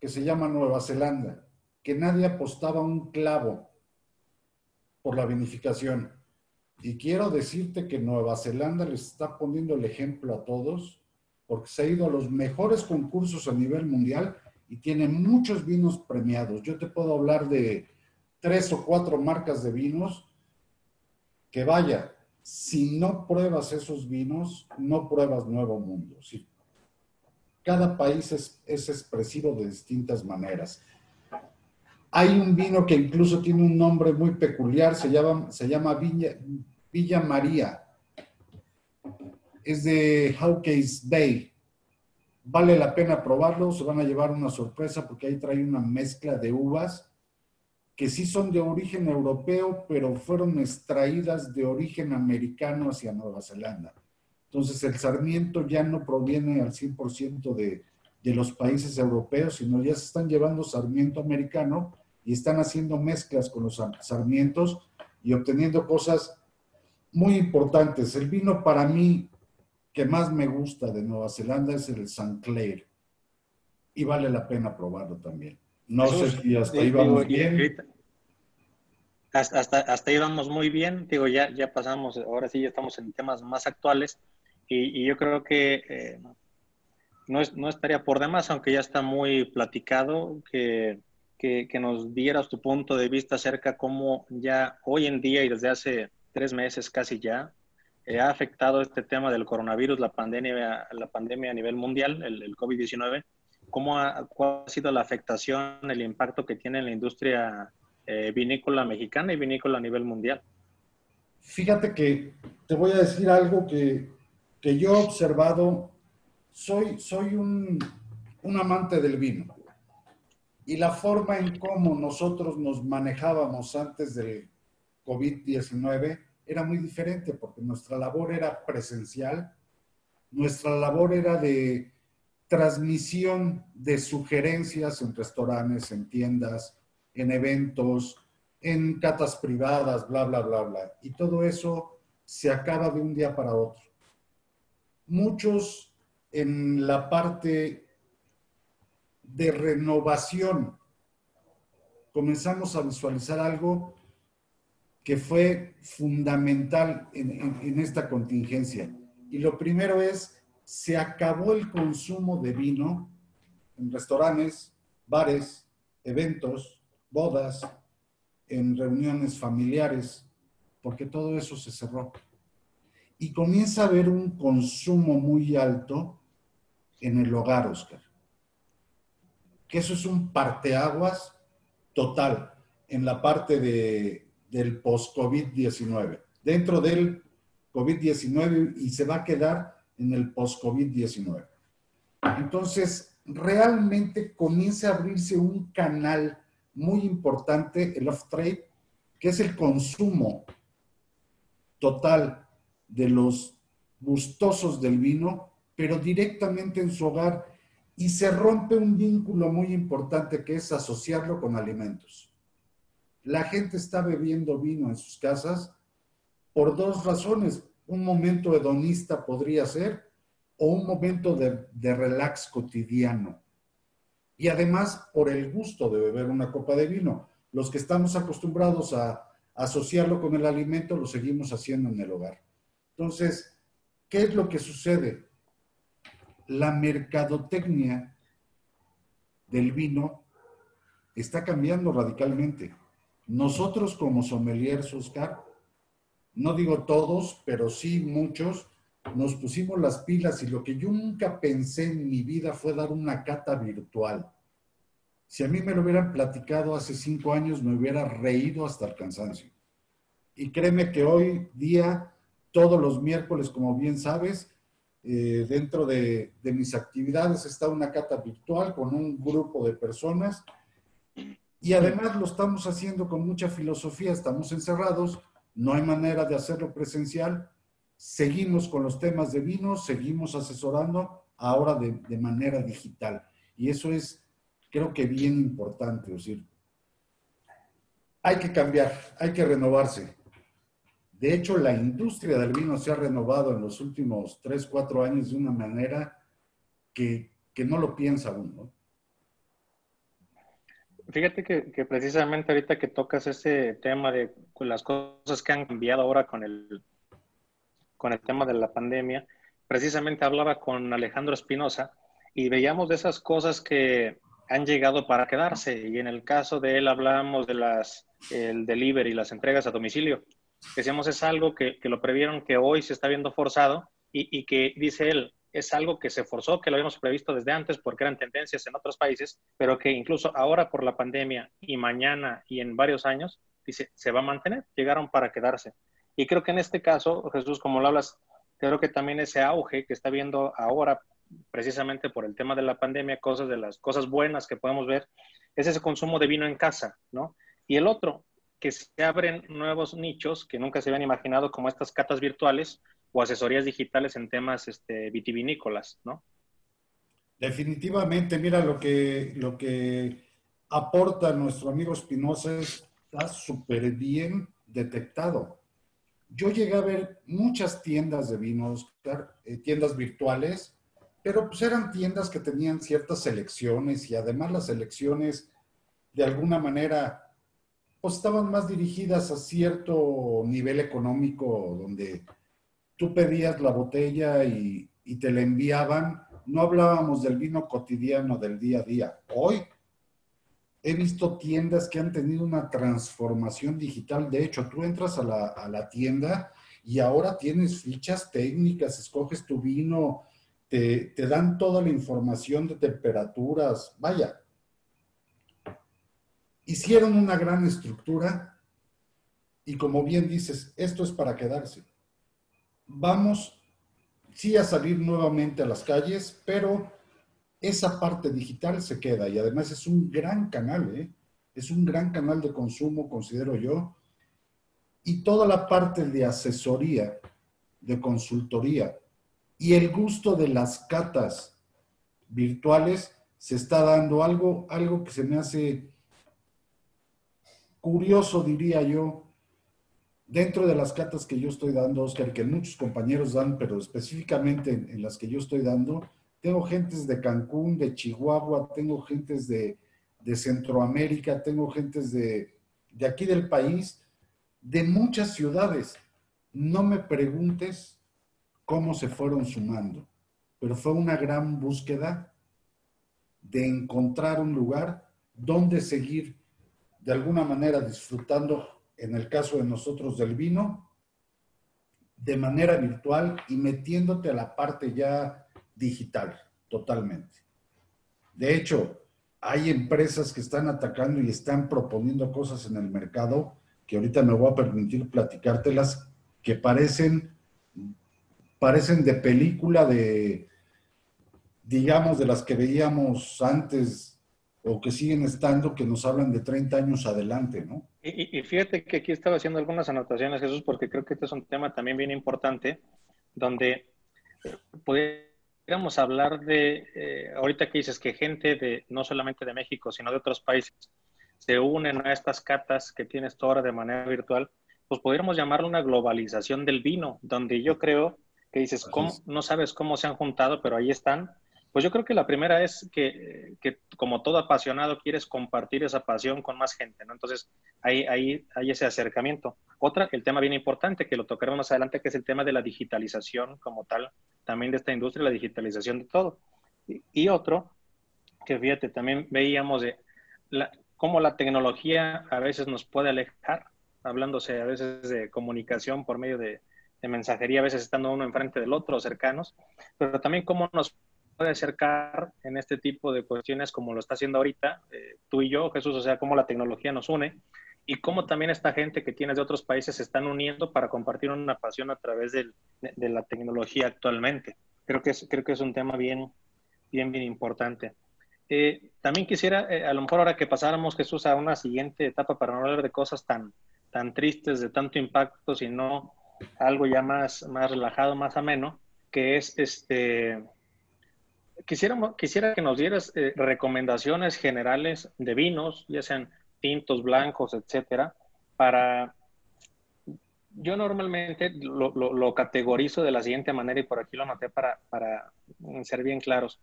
que se llama Nueva Zelanda, que nadie apostaba un clavo por la vinificación. Y quiero decirte que Nueva Zelanda les está poniendo el ejemplo a todos, porque se ha ido a los mejores concursos a nivel mundial y tiene muchos vinos premiados. Yo te puedo hablar de tres o cuatro marcas de vinos que vaya, si no pruebas esos vinos, no pruebas Nuevo Mundo. Cada país es, expresivo de distintas maneras. Hay un vino que incluso tiene un nombre muy peculiar, se llama, Villa María. Es de Hawke's Bay. Vale la pena probarlo, se van a llevar una sorpresa porque ahí trae una mezcla de uvas que sí son de origen europeo, pero fueron extraídas de origen americano hacia Nueva Zelanda. Entonces el sarmiento ya no proviene al 100% de, de los países europeos, sino ya se están llevando sarmiento americano y están haciendo mezclas con los sarmientos y obteniendo cosas muy importantes. El vino para mí que más me gusta de Nueva Zelanda es el Sancler y vale la pena probarlo también. No sé si hasta ahí vamos bien. hasta, hasta, ahí vamos muy bien. Digo, ya, ya pasamos, ahora sí ya estamos en temas más actuales y, yo creo que eh, no, es, no estaría por demás, aunque ya está muy platicado, que, que, nos dieras tu punto de vista acerca cómo ya hoy en día y desde hace tres meses casi ya eh, ha afectado este tema del coronavirus, la pandemia, la pandemia a nivel mundial, el, el COVID-19. ¿Cómo ha, ¿Cuál ha sido la afectación, el impacto que tiene en la industria eh, vinícola mexicana y vinícola a nivel mundial. Fíjate que te voy a decir algo que, que yo he observado. Soy, soy un, un amante del vino. Y la forma en cómo nosotros nos manejábamos antes del COVID-19 era muy diferente porque nuestra labor era presencial, nuestra labor era de transmisión de sugerencias en restaurantes, en tiendas, en eventos, en catas privadas, bla, bla, bla, bla. Y todo eso se acaba de un día para otro. Muchos en la parte de renovación comenzamos a visualizar algo que fue fundamental en, esta contingencia. Y lo primero es, se acabó el consumo de vino en restaurantes, bares, eventos, bodas, en reuniones familiares, porque todo eso se cerró. Y comienza a haber un consumo muy alto en el hogar, Oscar. Que eso es un parteaguas total en la parte de, del post-COVID-19. Dentro del COVID-19 y se va a quedar en el post-COVID-19. Entonces, realmente comienza a abrirse un canal muy importante el off-trade, que es el consumo total de los gustosos del vino, pero directamente en su hogar y se rompe un vínculo muy importante que es asociarlo con alimentos. La gente está bebiendo vino en sus casas por dos razones. Un momento hedonista podría ser o un momento de, relax cotidiano y además por el gusto de beber una copa de vino. Los que estamos acostumbrados a asociarlo con el alimento lo seguimos haciendo en el hogar. Entonces, ¿qué es lo que sucede? La mercadotecnia del vino está cambiando radicalmente. Nosotros como sommeliers, Oscar, no digo todos, pero sí muchos, nos pusimos las pilas y lo que yo nunca pensé en mi vida fue dar una cata virtual. Si a mí me lo hubieran platicado hace cinco años, me hubiera reído hasta el cansancio. Y créeme que hoy día, todos los miércoles, como bien sabes, eh, dentro de, de mis actividades está una cata virtual con un grupo de personas. Y además lo estamos haciendo con mucha filosofía, estamos encerrados, no hay manera de hacerlo presencial, seguimos con los temas de vino, seguimos asesorando ahora de, manera digital. Y eso es, creo que bien importante, es decir, hay que cambiar, hay que renovarse. De hecho, la industria del vino se ha renovado en los últimos tres, cuatro años de una manera que, no lo piensa uno. Fíjate que, precisamente ahorita que tocas ese tema de las cosas que han cambiado ahora con el, con el tema de la pandemia, precisamente hablaba con Alejandro Espinosa y veíamos de esas cosas que han llegado para quedarse. Y en el caso de él hablábamos de las, el delivery, las entregas a domicilio. Decíamos, es algo que, que lo previeron que hoy se está viendo forzado y, y, que, dice él, es algo que se forzó, que lo habíamos previsto desde antes porque eran tendencias en otros países, pero que incluso ahora por la pandemia y mañana y en varios años, dice, se va a mantener, llegaron para quedarse. Y creo que en este caso, Jesús, como lo hablas, creo que también ese auge que está viendo ahora, precisamente por el tema de la pandemia, cosas de las cosas buenas que podemos ver, es ese consumo de vino en casa, ¿no? Y el otro, que se abren nuevos nichos que nunca se habían imaginado, como estas catas virtuales o asesorías digitales en temas este, vitivinícolas, ¿no? Definitivamente, mira, lo que, lo que aporta nuestro amigo Espinosa está súper bien detectado yo llegué a ver muchas tiendas de vinos, eh, tiendas virtuales, pero pues eran tiendas que tenían ciertas selecciones y además las selecciones de alguna manera pues estaban más dirigidas a cierto nivel económico donde tú pedías la botella y, te la enviaban. No hablábamos del vino cotidiano del día a día. Hoy he visto tiendas que han tenido una transformación digital. De hecho, tú entras a la, tienda y ahora tienes fichas técnicas, escoges tu vino, te, dan toda la información de temperaturas. Vaya, hicieron una gran estructura y como bien dices, esto es para quedarse. Vamos, sí, a salir nuevamente a las calles, pero esa parte digital se queda y además es un gran canal, ¿eh? es un gran canal de consumo, considero yo, y toda la parte de asesoría, de consultoría y el gusto de las catas virtuales se está dando algo, algo que se me hace curioso, diría yo, dentro de las catas que yo estoy dando, Oscar, que muchos compañeros dan, pero específicamente en, las que yo estoy dando, tengo gentes de Cancún, de Chihuahua, tengo gentes de, Centroamérica, tengo gentes de aquí del país, de muchas ciudades. No me preguntes cómo se fueron sumando, pero fue una gran búsqueda de encontrar un lugar donde seguir de alguna manera disfrutando, en el caso de nosotros, del vino, de manera virtual y metiéndote a la parte ya digital, totalmente. De hecho, hay empresas que están atacando y están proponiendo cosas en el mercado que ahorita me voy a permitir platicártelas que parecen, parecen de película de, digamos, de las que veíamos antes o que siguen estando, que nos hablan de 30 años adelante, ¿no? Y, y, fíjate que aquí estaba haciendo algunas anotaciones, Jesús, porque creo que este es un tema también bien importante, donde puede a hablar de, eh, ahorita que dices que gente de, no solamente de México, sino de otros países, se unen a estas catas que tienes tú ahora de manera virtual, pues podríamos llamarlo una globalización del vino, donde yo creo que dices, ¿cómo? no sabes cómo se han juntado, pero ahí están pues yo creo que la primera es que, como todo apasionado quieres compartir esa pasión con más gente, ¿no? Entonces ahí hay, hay ese acercamiento. Otra, el tema bien importante que lo tocaremos más adelante, que es el tema de la digitalización como tal, también de esta industria, la digitalización de todo. Y, otro, que fíjate, también veíamos de la, cómo la tecnología a veces nos puede alejar, hablándose a veces de comunicación por medio de, de mensajería, a veces estando uno enfrente del otro, cercanos, pero también cómo nos puede acercar en este tipo de cuestiones como lo está haciendo ahorita eh, tú y yo, Jesús, o sea, cómo la tecnología nos une y cómo también esta gente que tienes de otros países se están uniendo para compartir una pasión a través de, la tecnología actualmente. Creo que es, creo que es un tema bien, bien, bien importante. Eh, también quisiera, eh, a lo mejor ahora que pasáramos, Jesús, a una siguiente etapa para no hablar de cosas tan, tan tristes, de tanto impacto, sino algo ya más, más relajado, más ameno, que es este, quisiera, quisiera que nos dieras eh, recomendaciones generales de vinos, ya sean tintos, blancos, etcétera, para... Yo normalmente lo, lo, categorizo de la siguiente manera y por aquí lo anoté para, para ser bien claros.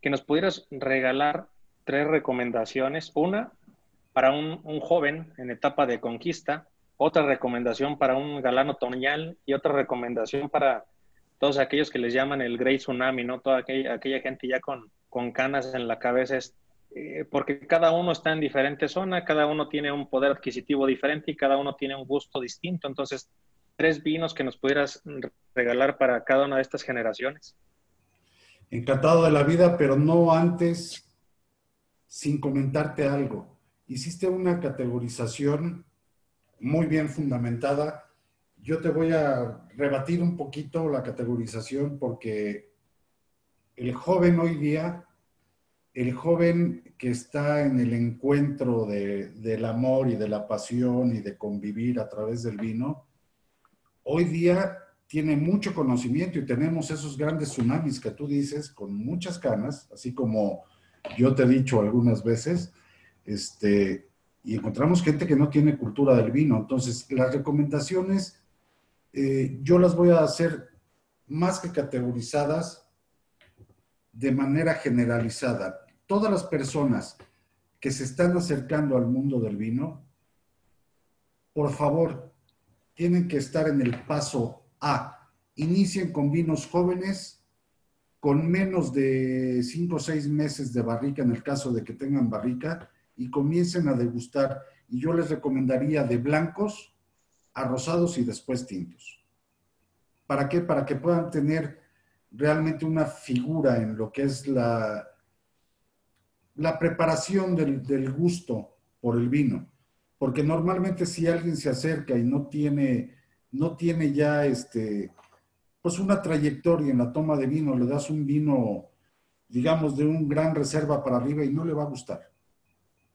Que nos pudieras regalar tres recomendaciones. Una, para un, un, joven en etapa de conquista, otra recomendación para un galán otoñal y otra recomendación para todos aquellos que les llaman el Grey Tsunami, ¿no? Toda aquella, gente ya con, con canas en la cabeza, es, eh, porque cada uno está en diferente zona, cada uno tiene un poder adquisitivo diferente y cada uno tiene un gusto distinto. Entonces, tres vinos que nos pudieras regalar para cada una de estas generaciones. Encantado de la vida, pero no antes, sin comentarte algo. Hiciste una categorización muy bien fundamentada yo te voy a rebatir un poquito la categorización porque el joven hoy día, el joven que está en el encuentro del amor y de la pasión y de convivir a través del vino, hoy día tiene mucho conocimiento y tenemos esos grandes tsunamis que tú dices con muchas canas, así como yo te he dicho algunas veces, este, y encontramos gente que no tiene cultura del vino. Entonces, las recomendaciones eh, yo las voy a hacer más que categorizadas de manera generalizada. Todas las personas que se están acercando al mundo del vino por favor, tienen que estar en el paso A. Inicien con vinos jóvenes, con menos de 5 o 6 meses de barrica, en el caso de que tengan barrica, y comiencen a degustar. Y yo les recomendaría de blancos a rosados y después tintos. ¿Para qué? Para que puedan tener realmente una figura en lo que es la, la preparación del, del gusto por el vino. Porque normalmente si alguien se acerca y no tiene, no tiene ya este, pues una trayectoria en la toma de vino, le das un vino, digamos, de un gran reserva para arriba y no le va a gustar.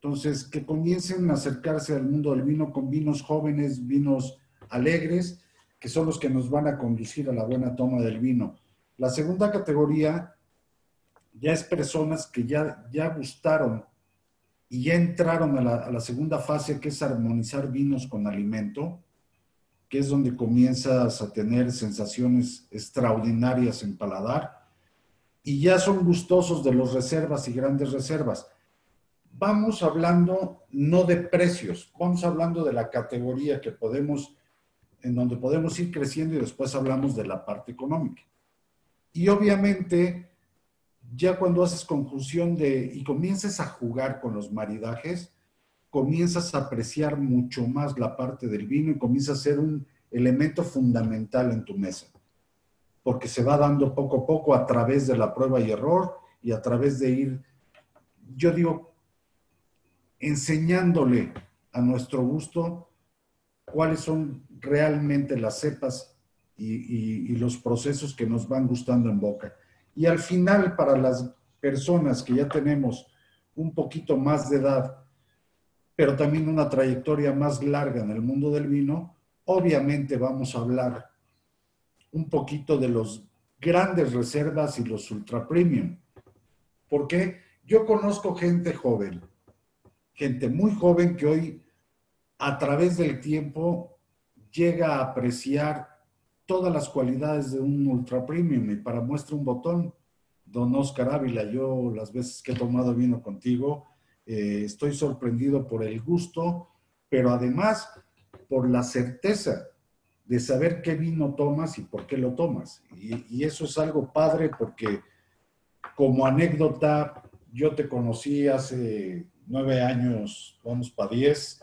Entonces, que comiencen a acercarse al mundo del vino con vinos jóvenes, vinos alegres, que son los que nos van a conducir a la buena toma del vino. La segunda categoría ya es personas que ya, ya gustaron y ya entraron a la, segunda fase, que es armonizar vinos con alimento, que es donde comienzas a tener sensaciones extraordinarias en paladar, y ya son gustosos de los reservas y grandes reservas vamos hablando no de precios, vamos hablando de la categoría que podemos, en donde podemos ir creciendo y después hablamos de la parte económica. Y obviamente, ya cuando haces conjunción de y comienzas a jugar con los maridajes, comienzas a apreciar mucho más la parte del vino y comienza a ser un elemento fundamental en tu mesa, porque se va dando poco a poco a través de la prueba y error y a través de ir, yo digo, enseñándole a nuestro gusto cuáles son realmente las cepas y, los procesos que nos van gustando en boca. Y al final, para las personas que ya tenemos un poquito más de edad, pero también una trayectoria más larga en el mundo del vino, obviamente vamos a hablar un poquito de los grandes reservas y los ultra premium. Porque yo conozco gente joven gente muy joven que hoy, a través del tiempo, llega a apreciar todas las cualidades de un ultra premium. Y para muestra un botón, don Oscar Ávila, yo las veces que he tomado vino contigo, eh, estoy sorprendido por el gusto, pero además por la certeza de saber qué vino tomas y por qué lo tomas. Y, y eso es algo padre porque como anécdota, yo te conocí hace nueve años, vamos para diez,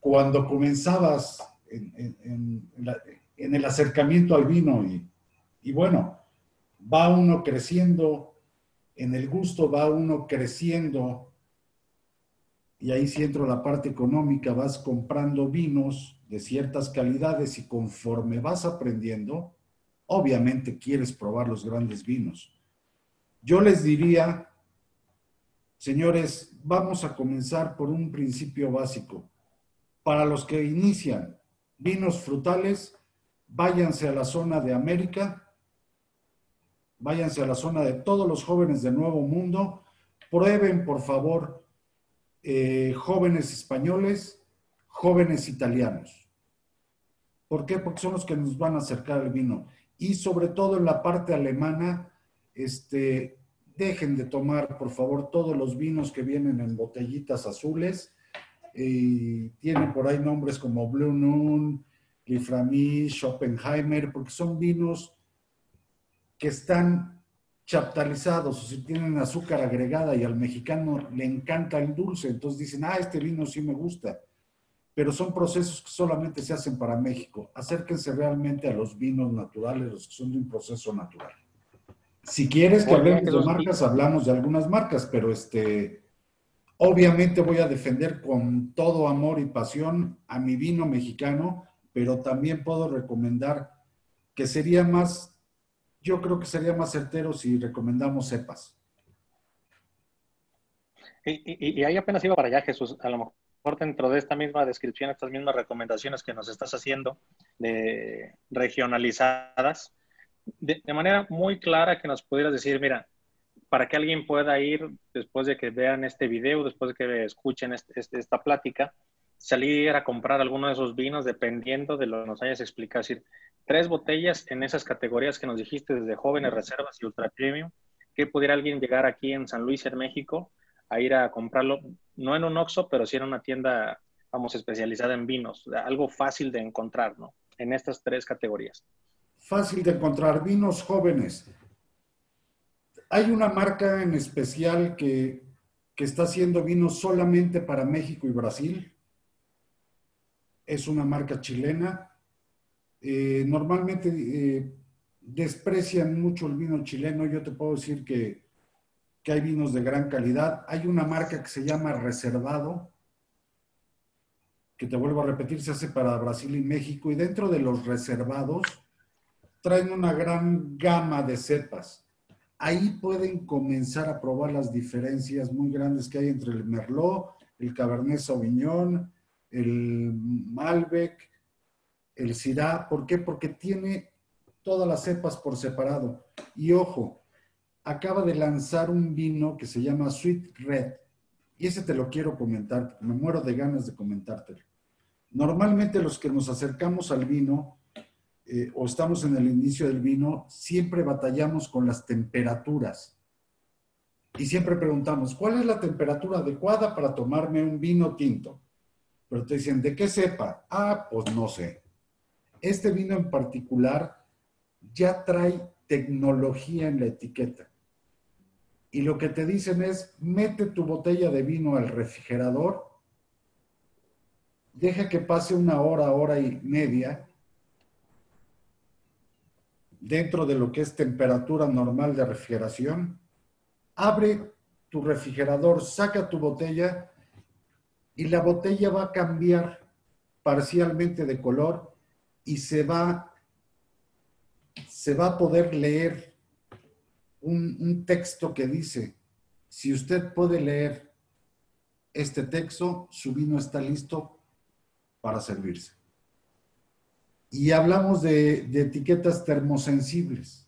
cuando comenzabas en, el acercamiento al vino y, bueno, va uno creciendo, en el gusto va uno creciendo y ahí sí entro la parte económica, vas comprando vinos de ciertas calidades y conforme vas aprendiendo, obviamente quieres probar los grandes vinos. Yo les diría Señores, vamos a comenzar por un principio básico. Para los que inician vinos frutales, váyanse a la zona de América, váyanse a la zona de todos los jóvenes del Nuevo Mundo, prueben por favor eh, jóvenes españoles, jóvenes italianos. ¿Por qué? Porque son los que nos van a acercar al vino. Y sobre todo en la parte alemana, este, dejen de tomar, por favor, todos los vinos que vienen en botellitas azules. Y tienen por ahí nombres como Blue Noon, Liframi, Schopenheimer, porque son vinos que están chaptalizados, o si tienen azúcar agregada y al mexicano le encanta el dulce, entonces dicen, ah, este vino sí me gusta, pero son procesos que solamente se hacen para México. Acérquense realmente a los vinos naturales, los que son de un proceso natural. Si quieres que hablemos de marcas, hablamos de algunas marcas, pero este, obviamente voy a defender con todo amor y pasión a mi vino mexicano, pero también puedo recomendar que sería más, yo creo que sería más certero si recomendamos cepas. Y, y ahí apenas iba para allá, Jesús. A lo mejor dentro de esta misma descripción, estas mismas recomendaciones que nos estás haciendo de regionalizadas, de, manera muy clara que nos pudieras decir, mira, para que alguien pueda ir después de que vean este video, después de que escuchen este, este, esta plática, salir a comprar alguno de esos vinos dependiendo de lo que nos hayas explicado. Es decir, tres botellas en esas categorías que nos dijiste, desde jóvenes, reservas y ultra premium, que pudiera alguien llegar aquí en San Luis, en México, a ir a comprarlo, no en un Oxxo, pero sí en una tienda vamos, especializada en vinos, algo fácil de encontrar, ¿no? En estas tres categorías. Fácil de encontrar, vinos jóvenes. Hay una marca en especial que, está haciendo vinos solamente para México y Brasil. Es una marca chilena. Eh, normalmente eh, desprecian mucho el vino chileno. Yo te puedo decir que, que hay vinos de gran calidad. Hay una marca que se llama Reservado, que te vuelvo a repetir, se hace para Brasil y México. Y dentro de los reservados traen una gran gama de cepas. Ahí pueden comenzar a probar las diferencias muy grandes que hay entre el Merlot, el Cabernet Sauvignon, el Malbec, el Syrah. ¿Por qué? Porque tiene todas las cepas por separado. Y ojo, acaba de lanzar un vino que se llama Sweet Red. Y ese te lo quiero comentar, me muero de ganas de comentártelo. Normalmente los que nos acercamos al vino eh, o estamos en el inicio del vino, siempre batallamos con las temperaturas. Y siempre preguntamos, ¿cuál es la temperatura adecuada para tomarme un vino tinto? Pero te dicen, ¿de qué sepa? Ah, pues no sé. Este vino en particular ya trae tecnología en la etiqueta. Y lo que te dicen es, mete tu botella de vino al refrigerador, deja que pase una hora, hora y media, dentro de lo que es temperatura normal de refrigeración, abre tu refrigerador, saca tu botella y la botella va a cambiar parcialmente de color y se va, se va a poder leer un, un texto que dice, si usted puede leer este texto, su vino está listo para servirse y hablamos de, etiquetas termosensibles.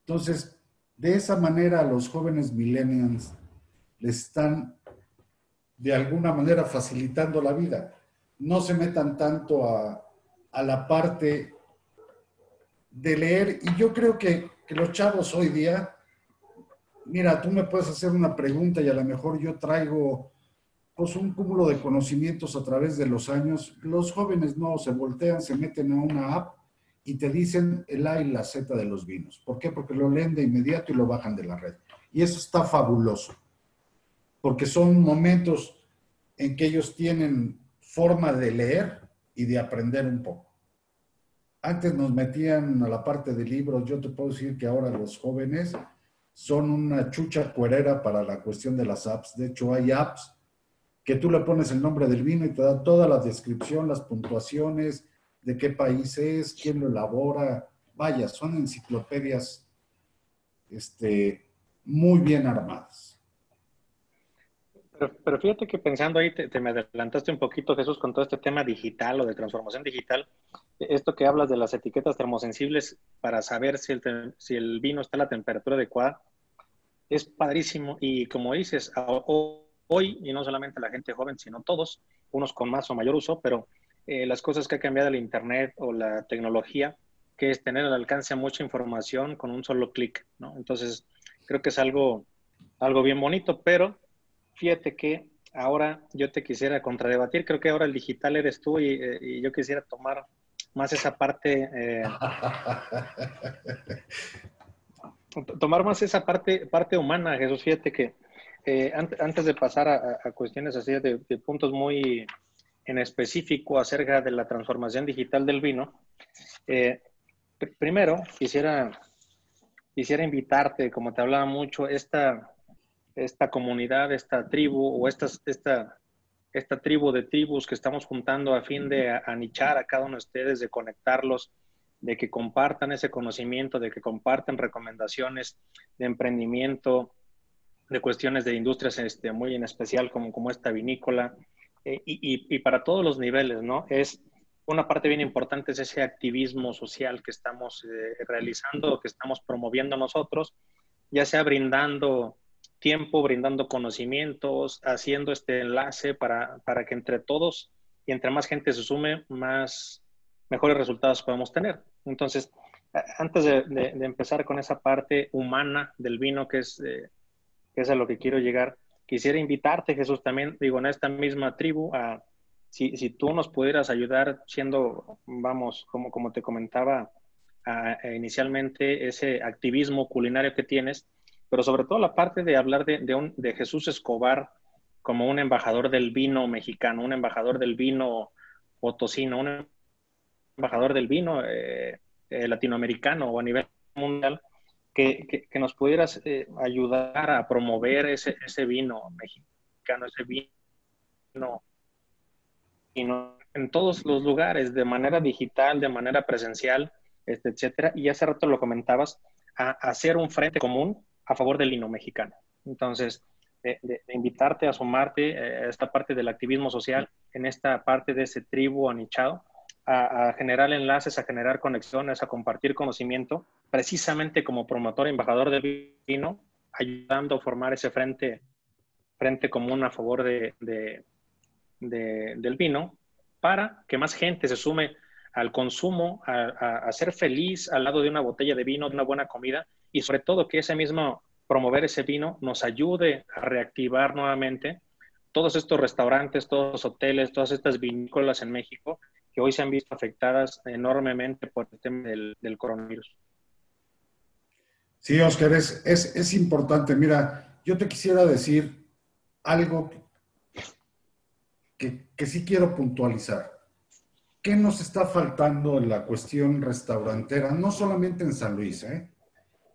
Entonces, de esa manera los jóvenes millennials les están de alguna manera facilitando la vida. No se metan tanto a, la parte de leer. Y yo creo que, que, los chavos hoy día, mira, tú me puedes hacer una pregunta y a lo mejor yo traigo pues un cúmulo de conocimientos a través de los años. Los jóvenes no se voltean, se meten a una app y te dicen el A y la Z de los vinos. ¿Por qué? Porque lo leen de inmediato y lo bajan de la red. Y eso está fabuloso, porque son momentos en que ellos tienen forma de leer y de aprender un poco. Antes nos metían a la parte de libros, yo te puedo decir que ahora los jóvenes son una chucha cuerera para la cuestión de las apps. De hecho, hay apps que tú le pones el nombre del vino y te da toda la descripción, las puntuaciones, de qué país es, quién lo elabora. Vaya, son enciclopedias este, muy bien armadas. Pero, fíjate que pensando ahí, te, me adelantaste un poquito, Jesús, con todo este tema digital o de transformación digital. Esto que hablas de las etiquetas termosensibles para saber si el, si el vino está a la temperatura adecuada, es padrísimo. Y como dices, hoy, y no solamente la gente joven, sino todos, unos con más o mayor uso, pero eh, las cosas que ha cambiado el Internet o la tecnología, que es tener al alcance mucha información con un solo clic, ¿no? Entonces, creo que es algo, algo bien bonito, pero fíjate que ahora yo te quisiera contradebatir, creo que ahora el digital eres tú y, eh, yo quisiera tomar más esa parte, eh, tomar más esa parte, parte humana, Jesús, fíjate que eh, antes de pasar a, cuestiones así de, puntos muy en específico acerca de la transformación digital del vino, eh, primero quisiera, quisiera invitarte, como te hablaba mucho, esta, esta comunidad, esta tribu o esta, esta, esta tribu de tribus que estamos juntando a fin de anichar a cada uno de ustedes, de conectarlos, de que compartan ese conocimiento, de que compartan recomendaciones de emprendimiento, de cuestiones de industrias este, muy en especial como, como esta vinícola eh, y, y, para todos los niveles, ¿no? Es una parte bien importante es ese activismo social que estamos eh, realizando, que estamos promoviendo nosotros, ya sea brindando tiempo, brindando conocimientos, haciendo este enlace para, para que entre todos y entre más gente se sume, más mejores resultados podemos tener. Entonces, antes de, empezar con esa parte humana del vino, que es eh, que es a lo que quiero llegar. Quisiera invitarte, Jesús, también, digo, en esta misma tribu, a, si, si tú nos pudieras ayudar siendo, vamos, como, como te comentaba inicialmente, ese activismo culinario que tienes, pero sobre todo la parte de hablar de, de, un, de Jesús Escobar como un embajador del vino mexicano, un embajador del vino potosino, un embajador del vino eh, eh, latinoamericano o a nivel mundial, que, que, nos pudieras eh, ayudar a promover ese, ese vino mexicano, ese vino en todos los lugares, de manera digital, de manera presencial, este, etcétera. Y hace rato lo comentabas, a, hacer un frente común a favor del vino mexicano. Entonces, de, invitarte a sumarte eh, a esta parte del activismo social, en esta parte de ese tribu anichado, a, a, generar enlaces, a generar conexiones, a compartir conocimiento, precisamente como promotor embajador del vino, ayudando a formar ese frente, frente común a favor de, de, del vino, para que más gente se sume al consumo, a, a, ser feliz al lado de una botella de vino, de una buena comida, y sobre todo que ese mismo promover ese vino nos ayude a reactivar nuevamente todos estos restaurantes, todos los hoteles, todas estas vinícolas en México que hoy se han visto afectadas enormemente por el tema del, coronavirus. Sí, Oscar, es, es, importante. Mira, yo te quisiera decir algo que, que sí quiero puntualizar. ¿Qué nos está faltando en la cuestión restaurantera? No solamente en San Luis, ¿eh?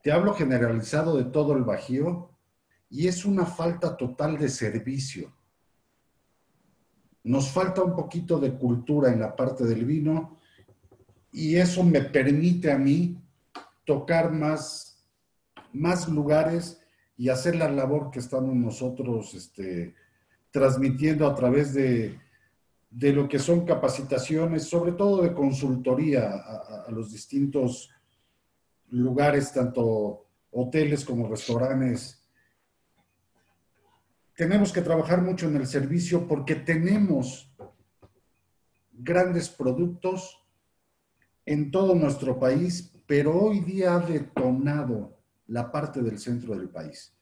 Te hablo generalizado de todo el Bajío y es una falta total de servicio. Nos falta un poquito de cultura en la parte del vino y eso me permite a mí tocar más, más lugares y hacer la labor que estamos nosotros este, transmitiendo a través de, de, lo que son capacitaciones, sobre todo de consultoría a, a los distintos lugares, tanto hoteles como restaurantes. Tenemos que trabajar mucho en el servicio porque tenemos grandes productos en todo nuestro país, pero hoy día ha detonado la parte del centro del país.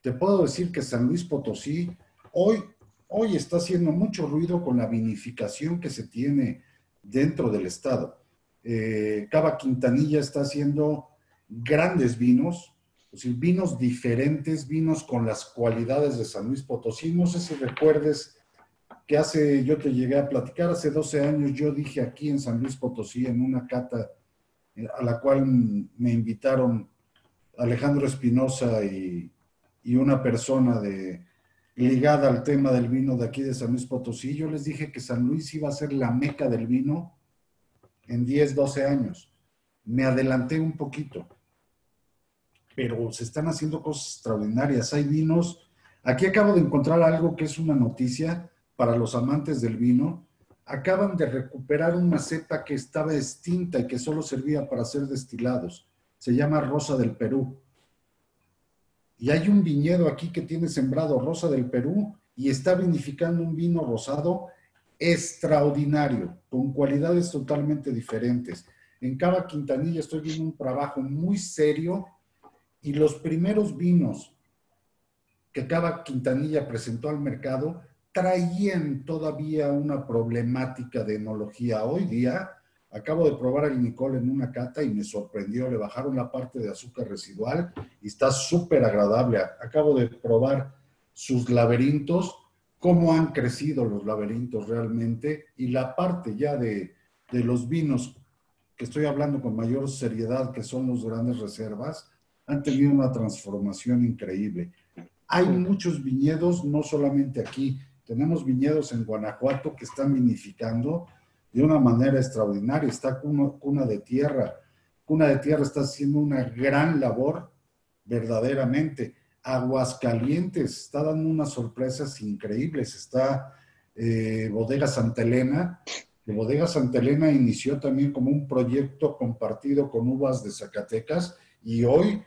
Te puedo decir que San Luis Potosí hoy, hoy está haciendo mucho ruido con la vinificación que se tiene dentro del estado. Eh, Cava Quintanilla está haciendo grandes vinos, decir, vinos diferentes, vinos con las cualidades de San Luis Potosí. No sé si recuerdes que hace, yo te llegué a platicar, hace 12 años yo dije aquí en San Luis Potosí, en una cata eh, a la cual me invitaron Alejandro Espinosa y, y una persona de, ligada al tema del vino de aquí de San Luis Potosí, yo les dije que San Luis iba a ser la meca del vino en 10, 12 años. Me adelanté un poquito pero se están haciendo cosas extraordinarias. Hay vinos. Aquí acabo de encontrar algo que es una noticia para los amantes del vino. Acaban de recuperar una cepa que estaba extinta y que solo servía para hacer destilados. Se llama Rosa del Perú. Y hay un viñedo aquí que tiene sembrado Rosa del Perú y está vinificando un vino rosado extraordinario, con cualidades totalmente diferentes. En Cava Quintanilla estoy viendo un trabajo muy serio y los primeros vinos que cada Quintanilla presentó al mercado traían todavía una problemática de enología. Hoy día, acabo de probar el Nicole en una cata y me sorprendió, le bajaron la parte de azúcar residual y está súper agradable. Acabo de probar sus laberintos, cómo han crecido los laberintos realmente y la parte ya de, de los vinos que estoy hablando con mayor seriedad, que son los grandes reservas, han tenido una transformación increíble. Hay muchos viñedos, no solamente aquí, tenemos viñedos en Guanajuato que están vinificando de una manera extraordinaria. Está Cuna, de Tierra. Cuna de Tierra está haciendo una gran labor, verdaderamente. Aguascalientes está dando unas sorpresas increíbles. Está eh, Bodega Santa Elena. Que Bodega Santa Elena inició también como un proyecto compartido con uvas de Zacatecas y hoy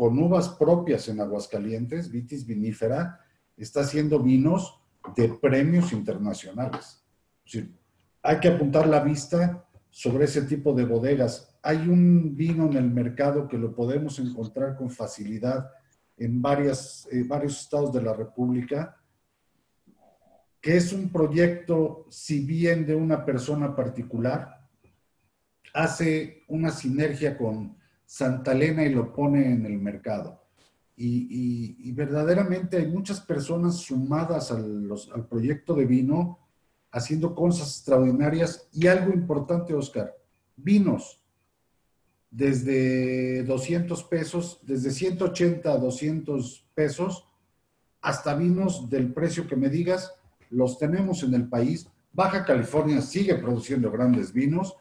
con uvas propias en Aguascalientes, Vitis vinífera, está haciendo vinos de premios internacionales. hay que apuntar la vista sobre ese tipo de bodegas. Hay un vino en el mercado que lo podemos encontrar con facilidad en varias, varios estados de la República, que es un proyecto, si bien de una persona particular, hace una sinergia con Santa Elena y lo pone en el mercado. Y, verdaderamente hay muchas personas sumadas al, al proyecto de vino haciendo cosas extraordinarias y algo importante, Oscar, vinos desde 200 pesos, desde 180 a 200 pesos, hasta vinos del precio que me digas, los tenemos en el país. Baja California sigue produciendo grandes vinos,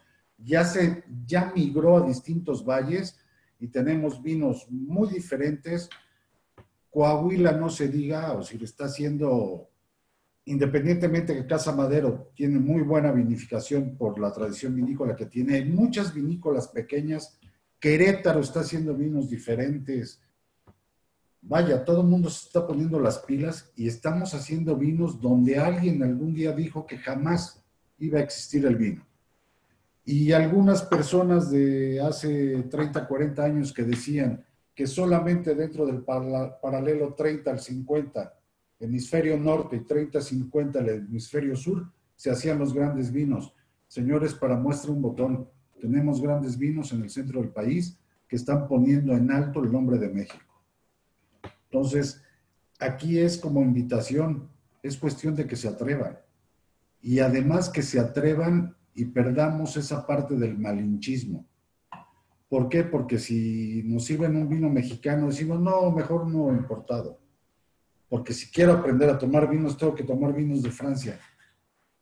ya se ya migró a distintos valles y tenemos vinos muy diferentes. Coahuila no se diga, o si lo está haciendo independientemente que Casa Madero tiene muy buena vinificación por la tradición vinícola que tiene, hay muchas vinícolas pequeñas, Querétaro está haciendo vinos diferentes. Vaya, todo el mundo se está poniendo las pilas y estamos haciendo vinos donde alguien algún día dijo que jamás iba a existir el vino. Y algunas personas de hace 30, 40 años que decían que solamente dentro del paralelo 30 al 50 hemisferio norte y 30-50 el hemisferio sur, se hacían los grandes vinos. Señores, para muestra un botón, tenemos grandes vinos en el centro del país que están poniendo en alto el nombre de México. Entonces, aquí es como invitación, es cuestión de que se atrevan. Y además que se atrevan y perdamos esa parte del malinchismo. ¿Por qué? Porque si nos sirven un vino mexicano, decimos, no, mejor no importado porque si quiero aprender a tomar vinos, tengo que tomar vinos de Francia.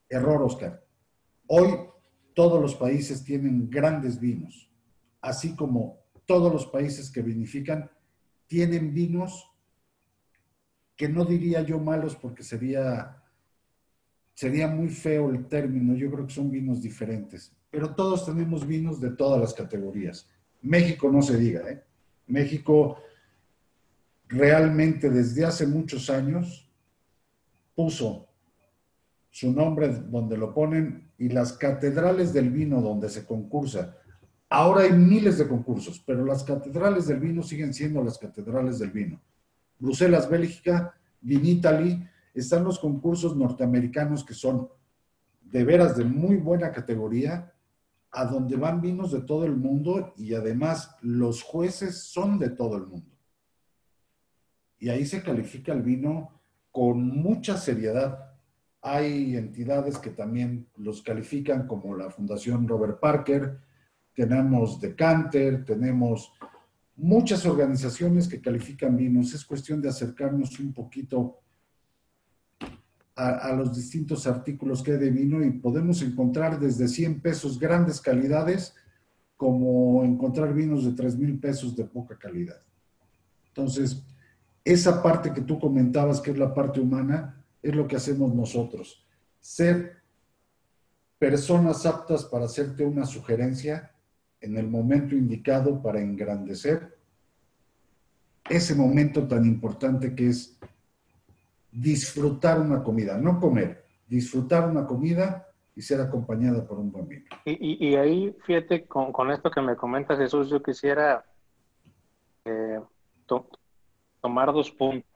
Error, Oscar. Hoy todos los países tienen grandes vinos, así como todos los países que vinifican tienen vinos que no diría yo malos porque sería, sería muy feo el término, yo creo que son vinos diferentes, pero todos tenemos vinos de todas las categorías. México no se diga, ¿eh? México realmente desde hace muchos años puso su nombre donde lo ponen y las catedrales del vino donde se concursa. Ahora hay miles de concursos, pero las catedrales del vino siguen siendo las catedrales del vino. Bruselas, Bélgica, Vinitaly, están los concursos norteamericanos que son de veras de muy buena categoría, a donde van vinos de todo el mundo y además los jueces son de todo el mundo y ahí se califica el vino con mucha seriedad. Hay entidades que también los califican como la Fundación Robert Parker, tenemos Decanter, tenemos muchas organizaciones que califican vinos. Es cuestión de acercarnos un poquito a, los distintos artículos que hay de vino y podemos encontrar desde 100 pesos grandes calidades como encontrar vinos de 3 mil pesos de poca calidad. Entonces, esa parte que tú comentabas, que es la parte humana, es lo que hacemos nosotros. Ser personas aptas para hacerte una sugerencia en el momento indicado para engrandecer ese momento tan importante que es disfrutar una comida, no comer, disfrutar una comida y ser acompañada por un buen vino. Y, ahí, fíjate, con, esto que me comentas, Jesús, yo quisiera eh, tomar dos puntos.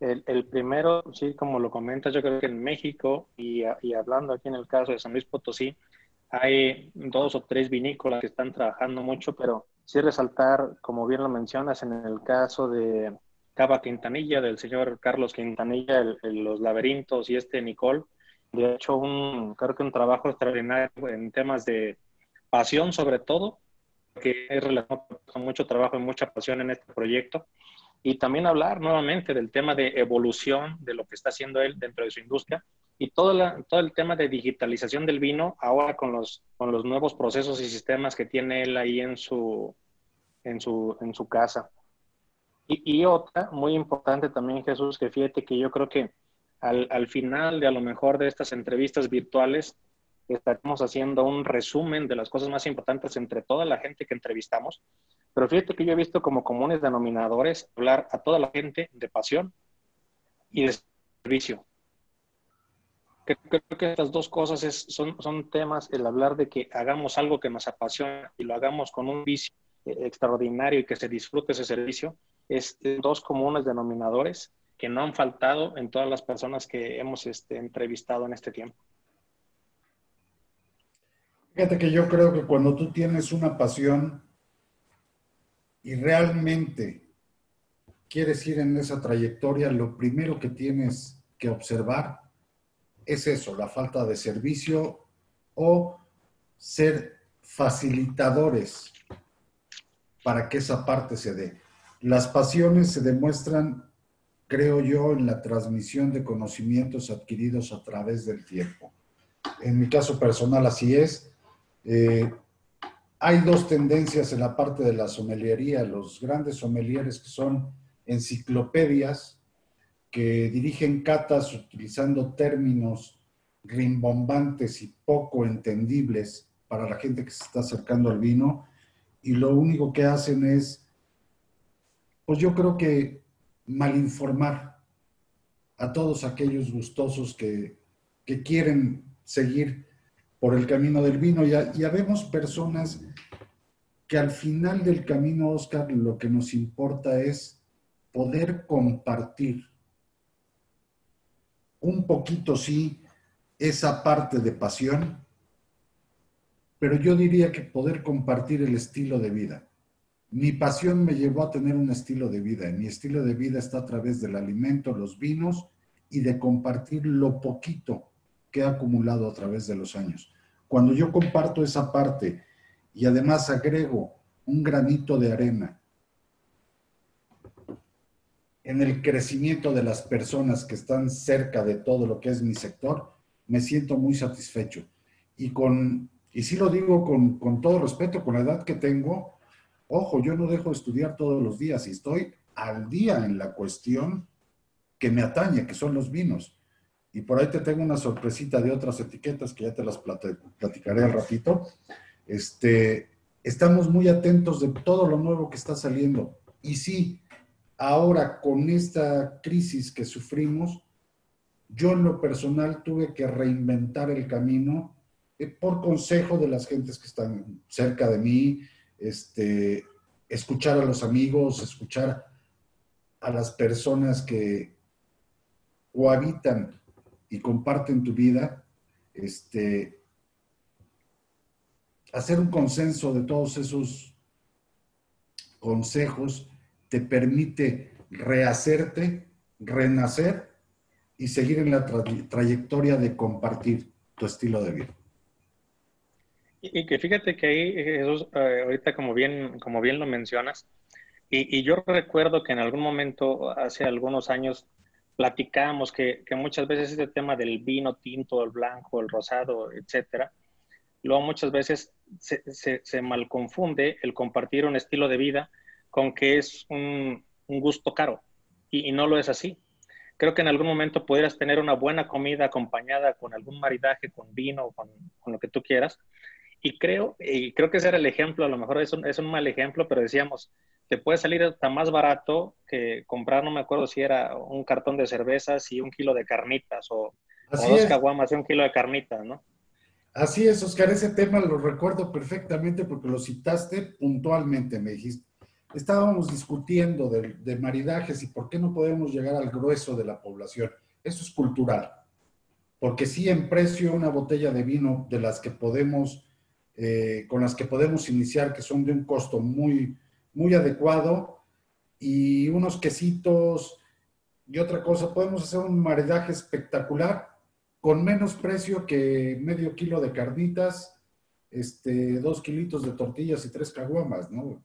El, primero, sí, como lo comentas, yo creo que en México y, hablando aquí en el caso de San Luis Potosí, hay dos o tres vinícolas que están trabajando mucho, pero sí resaltar, como bien lo mencionas, en el caso de Cava Quintanilla, del señor Carlos Quintanilla, los laberintos y este Nicole, de hecho, un, creo que un trabajo extraordinario en temas de pasión sobre todo, que es relacionado con mucho trabajo y mucha pasión en este proyecto y también hablar nuevamente del tema de evolución de lo que está haciendo él dentro de su industria y todo, todo el tema de digitalización del vino ahora con los, con los nuevos procesos y sistemas que tiene él ahí en su, en su, en su casa. Y, y otra muy importante también, Jesús, que fíjate que yo creo que al, al final de a lo mejor de estas entrevistas virtuales estaremos haciendo un resumen de las cosas más importantes entre toda la gente que entrevistamos pero fíjate que yo he visto como comunes denominadores hablar a toda la gente de pasión y de servicio. Creo que estas dos cosas son, son temas, el hablar de que hagamos algo que nos apasiona y lo hagamos con un vicio eh, extraordinario y que se disfrute ese servicio, es dos comunes denominadores que no han faltado en todas las personas que hemos este, entrevistado en este tiempo. Fíjate que yo creo que cuando tú tienes una pasión y realmente quieres ir en esa trayectoria, lo primero que tienes que observar es eso, la falta de servicio o ser facilitadores para que esa parte se dé. Las pasiones se demuestran, creo yo, en la transmisión de conocimientos adquiridos a través del tiempo. En mi caso personal así es. Eh, hay dos tendencias en la parte de la someliería, los grandes somelieres que son enciclopedias que dirigen catas utilizando términos rimbombantes y poco entendibles para la gente que se está acercando al vino y lo único que hacen es, pues yo creo que malinformar a todos aquellos gustosos que, quieren seguir por el camino del vino. Ya, ya vemos personas que al final del camino, Oscar, lo que nos importa es poder compartir un poquito, sí, esa parte de pasión, pero yo diría que poder compartir el estilo de vida. Mi pasión me llevó a tener un estilo de vida. Mi estilo de vida está a través del alimento, los vinos y de compartir lo poquito que he acumulado a través de los años. Cuando yo comparto esa parte y además agrego un granito de arena en el crecimiento de las personas que están cerca de todo lo que es mi sector, me siento muy satisfecho. Y con, y sí lo digo con, con todo respeto, con la edad que tengo, ojo, yo no dejo de estudiar todos los días y estoy al día en la cuestión que me atañe, que son los vinos. Y por ahí te tengo una sorpresita de otras etiquetas que ya te las platicaré al ratito. Este, estamos muy atentos de todo lo nuevo que está saliendo. Y sí, ahora con esta crisis que sufrimos, yo en lo personal tuve que reinventar el camino eh, por consejo de las gentes que están cerca de mí, este, escuchar a los amigos, escuchar a las personas que cohabitan y comparten tu vida, este, hacer un consenso de todos esos consejos te permite rehacerte, renacer y seguir en la trayectoria de compartir tu estilo de vida. Y, que fíjate que ahí, Jesús, eh, ahorita como bien, como bien lo mencionas, y, y, yo recuerdo que en algún momento, hace algunos años, platicábamos que, que, muchas veces este tema del vino tinto, el blanco, el rosado, etcétera, luego muchas veces se, se, se mal confunde el compartir un estilo de vida con que es un, gusto caro y, no lo es así. Creo que en algún momento pudieras tener una buena comida acompañada con algún maridaje, con vino, con, con lo que tú quieras. Y creo, y creo que ese era el ejemplo, a lo mejor es un, es un mal ejemplo, pero decíamos, te puede salir hasta más barato que comprar, no me acuerdo si era un cartón de cervezas y un kilo de carnitas o, dos caguamas y un kilo de carnitas, ¿no? Así es, Oscar, ese tema lo recuerdo perfectamente porque lo citaste puntualmente, me dijiste estábamos discutiendo de, maridajes y por qué no podemos llegar al grueso de la población. Eso es cultural, porque sí en precio una botella de vino de las que podemos, eh, con las que podemos iniciar, que son de un costo muy, muy adecuado, y unos quesitos y otra cosa, podemos hacer un maridaje espectacular con menos precio que medio kilo de carnitas, este, dos kilitos de tortillas y tres caguamas, ¿no?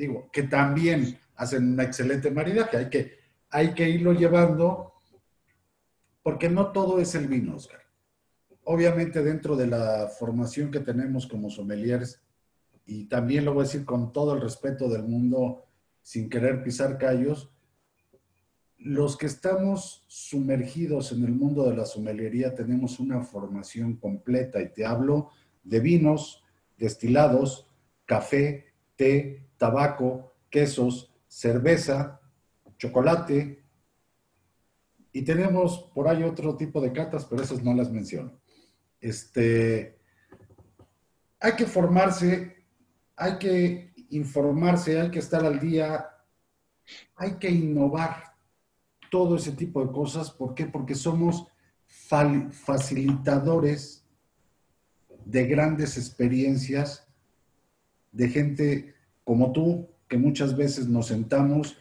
digo, que también hacen una excelente maridaje. Hay que, hay que irlo llevando porque no todo es el vino, Oscar. Obviamente dentro de la formación que tenemos como sommeliers, y también lo voy a decir con todo el respeto del mundo, sin querer pisar callos, los que estamos sumergidos en el mundo de la sommeliería tenemos una formación completa y te hablo de vinos, destilados, café, té, tabaco, quesos, cerveza, chocolate. Y tenemos por ahí otro tipo de catas, pero esas no las menciono. Este, hay que formarse, hay que informarse, hay que estar al día, hay que innovar. todo ese tipo de cosas. ¿Por qué? Porque somos facilitadores de grandes experiencias de gente como tú, que muchas veces nos sentamos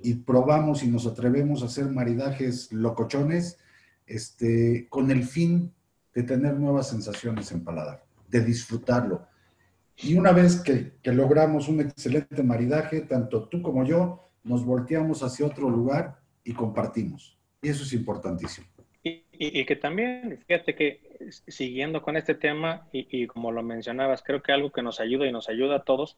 y probamos y nos atrevemos a hacer maridajes locochones, este, con el fin de tener nuevas sensaciones en paladar, de disfrutarlo. Y una vez que, que logramos un excelente maridaje, tanto tú como yo, nos volteamos hacia otro lugar y compartimos. Y eso es importantísimo. Y, que también, fíjate que siguiendo con este tema, y, como lo mencionabas, creo que algo que nos ayuda y nos ayuda a todos,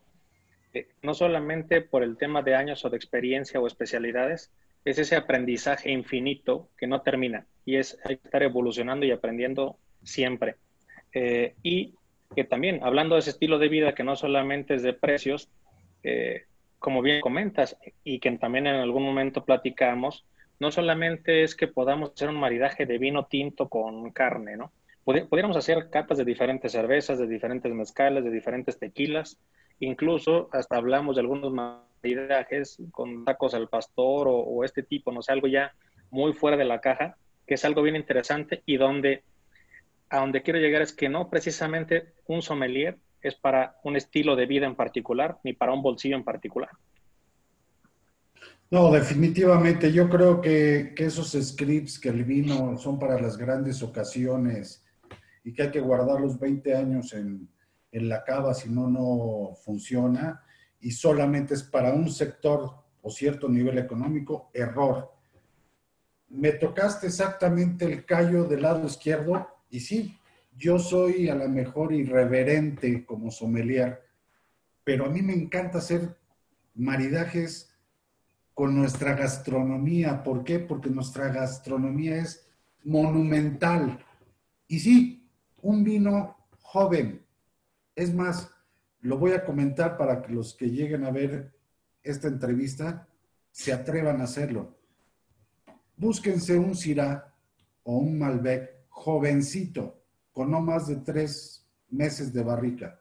eh, no solamente por el tema de años o de experiencia o especialidades, es ese aprendizaje infinito que no termina y es estar evolucionando y aprendiendo siempre. Eh, y que también, hablando de ese estilo de vida que no solamente es de precios, eh, como bien comentas, y que también en algún momento platicamos, no solamente es que podamos hacer un maridaje de vino tinto con carne, ¿no? Podríamos hacer catas de diferentes cervezas, de diferentes mezcales, de diferentes tequilas, incluso hasta hablamos de algunos maridajes con tacos al pastor o, este tipo, no sé, algo ya muy fuera de la caja, que es algo bien interesante y donde, a donde quiero llegar es que no precisamente un sommelier es para un estilo de vida en particular, ni para un bolsillo en particular. No, definitivamente. Yo creo que, esos scripts que el vino son para las grandes ocasiones y que hay que guardarlos 20 años en la cava, si no, no funciona. Y solamente es para un sector o cierto nivel económico, error. Me tocaste exactamente el callo del lado izquierdo y sí, yo soy a lo mejor irreverente como sommelier, pero a mí me encanta hacer maridajes con nuestra gastronomía. ¿Por qué? Porque nuestra gastronomía es monumental. Y sí, un vino joven. Es más, lo voy a comentar para que los que lleguen a ver esta entrevista se atrevan a hacerlo. Búsquense un Syrah o un Malbec jovencito, con no más de tres meses de barrica.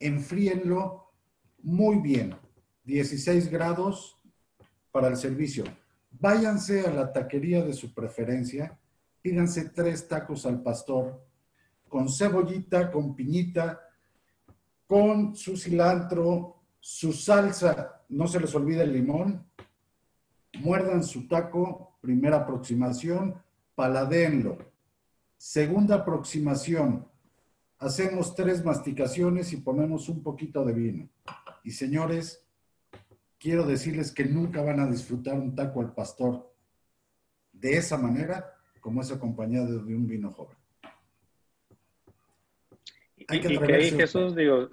Enfríenlo muy bien, 16 grados para el servicio. Váyanse a la taquería de su preferencia, pídanse tres tacos al pastor, con cebollita, con piñita, con su cilantro, su salsa, no se les olvide el limón, muerdan su taco, primera aproximación, paladéenlo. Segunda aproximación, hacemos tres masticaciones y ponemos un poquito de vino. Y señores, quiero decirles que nunca van a disfrutar un taco al pastor de esa manera como es acompañado de un vino joven. y, que Jesús, digo,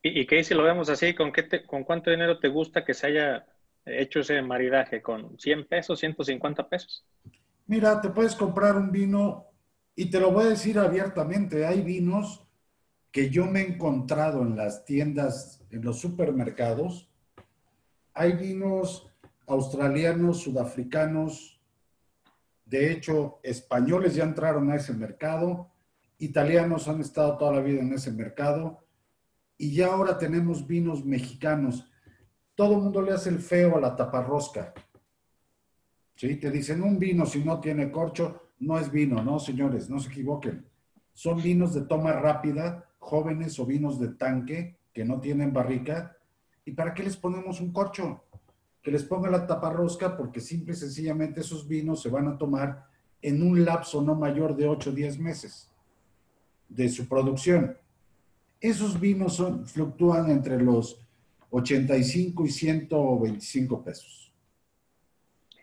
y, que si lo vemos así, ¿con, qué ¿con cuánto dinero te gusta que se haya hecho ese maridaje? ¿Con 100 pesos, 150 pesos? Mira, te puedes comprar un vino y te lo voy a decir abiertamente, hay vinos que yo me he encontrado en las tiendas, en los supermercados, hay vinos australianos, sudafricanos, de hecho, españoles ya entraron a ese mercado, italianos han estado toda la vida en ese mercado, y ya ahora tenemos vinos mexicanos. Todo el mundo le hace el feo a la taparrosca. ¿Sí? Te dicen, un vino si no tiene corcho, no es vino, no, señores, no se equivoquen. Son vinos de toma rápida jóvenes o vinos de tanque que no tienen barrica. ¿Y para qué les ponemos un corcho? Que les ponga la taparrosca porque simple y sencillamente esos vinos se van a tomar en un lapso no mayor de 8 o 10 meses de su producción. Esos vinos fluctúan entre los 85 y 125 pesos.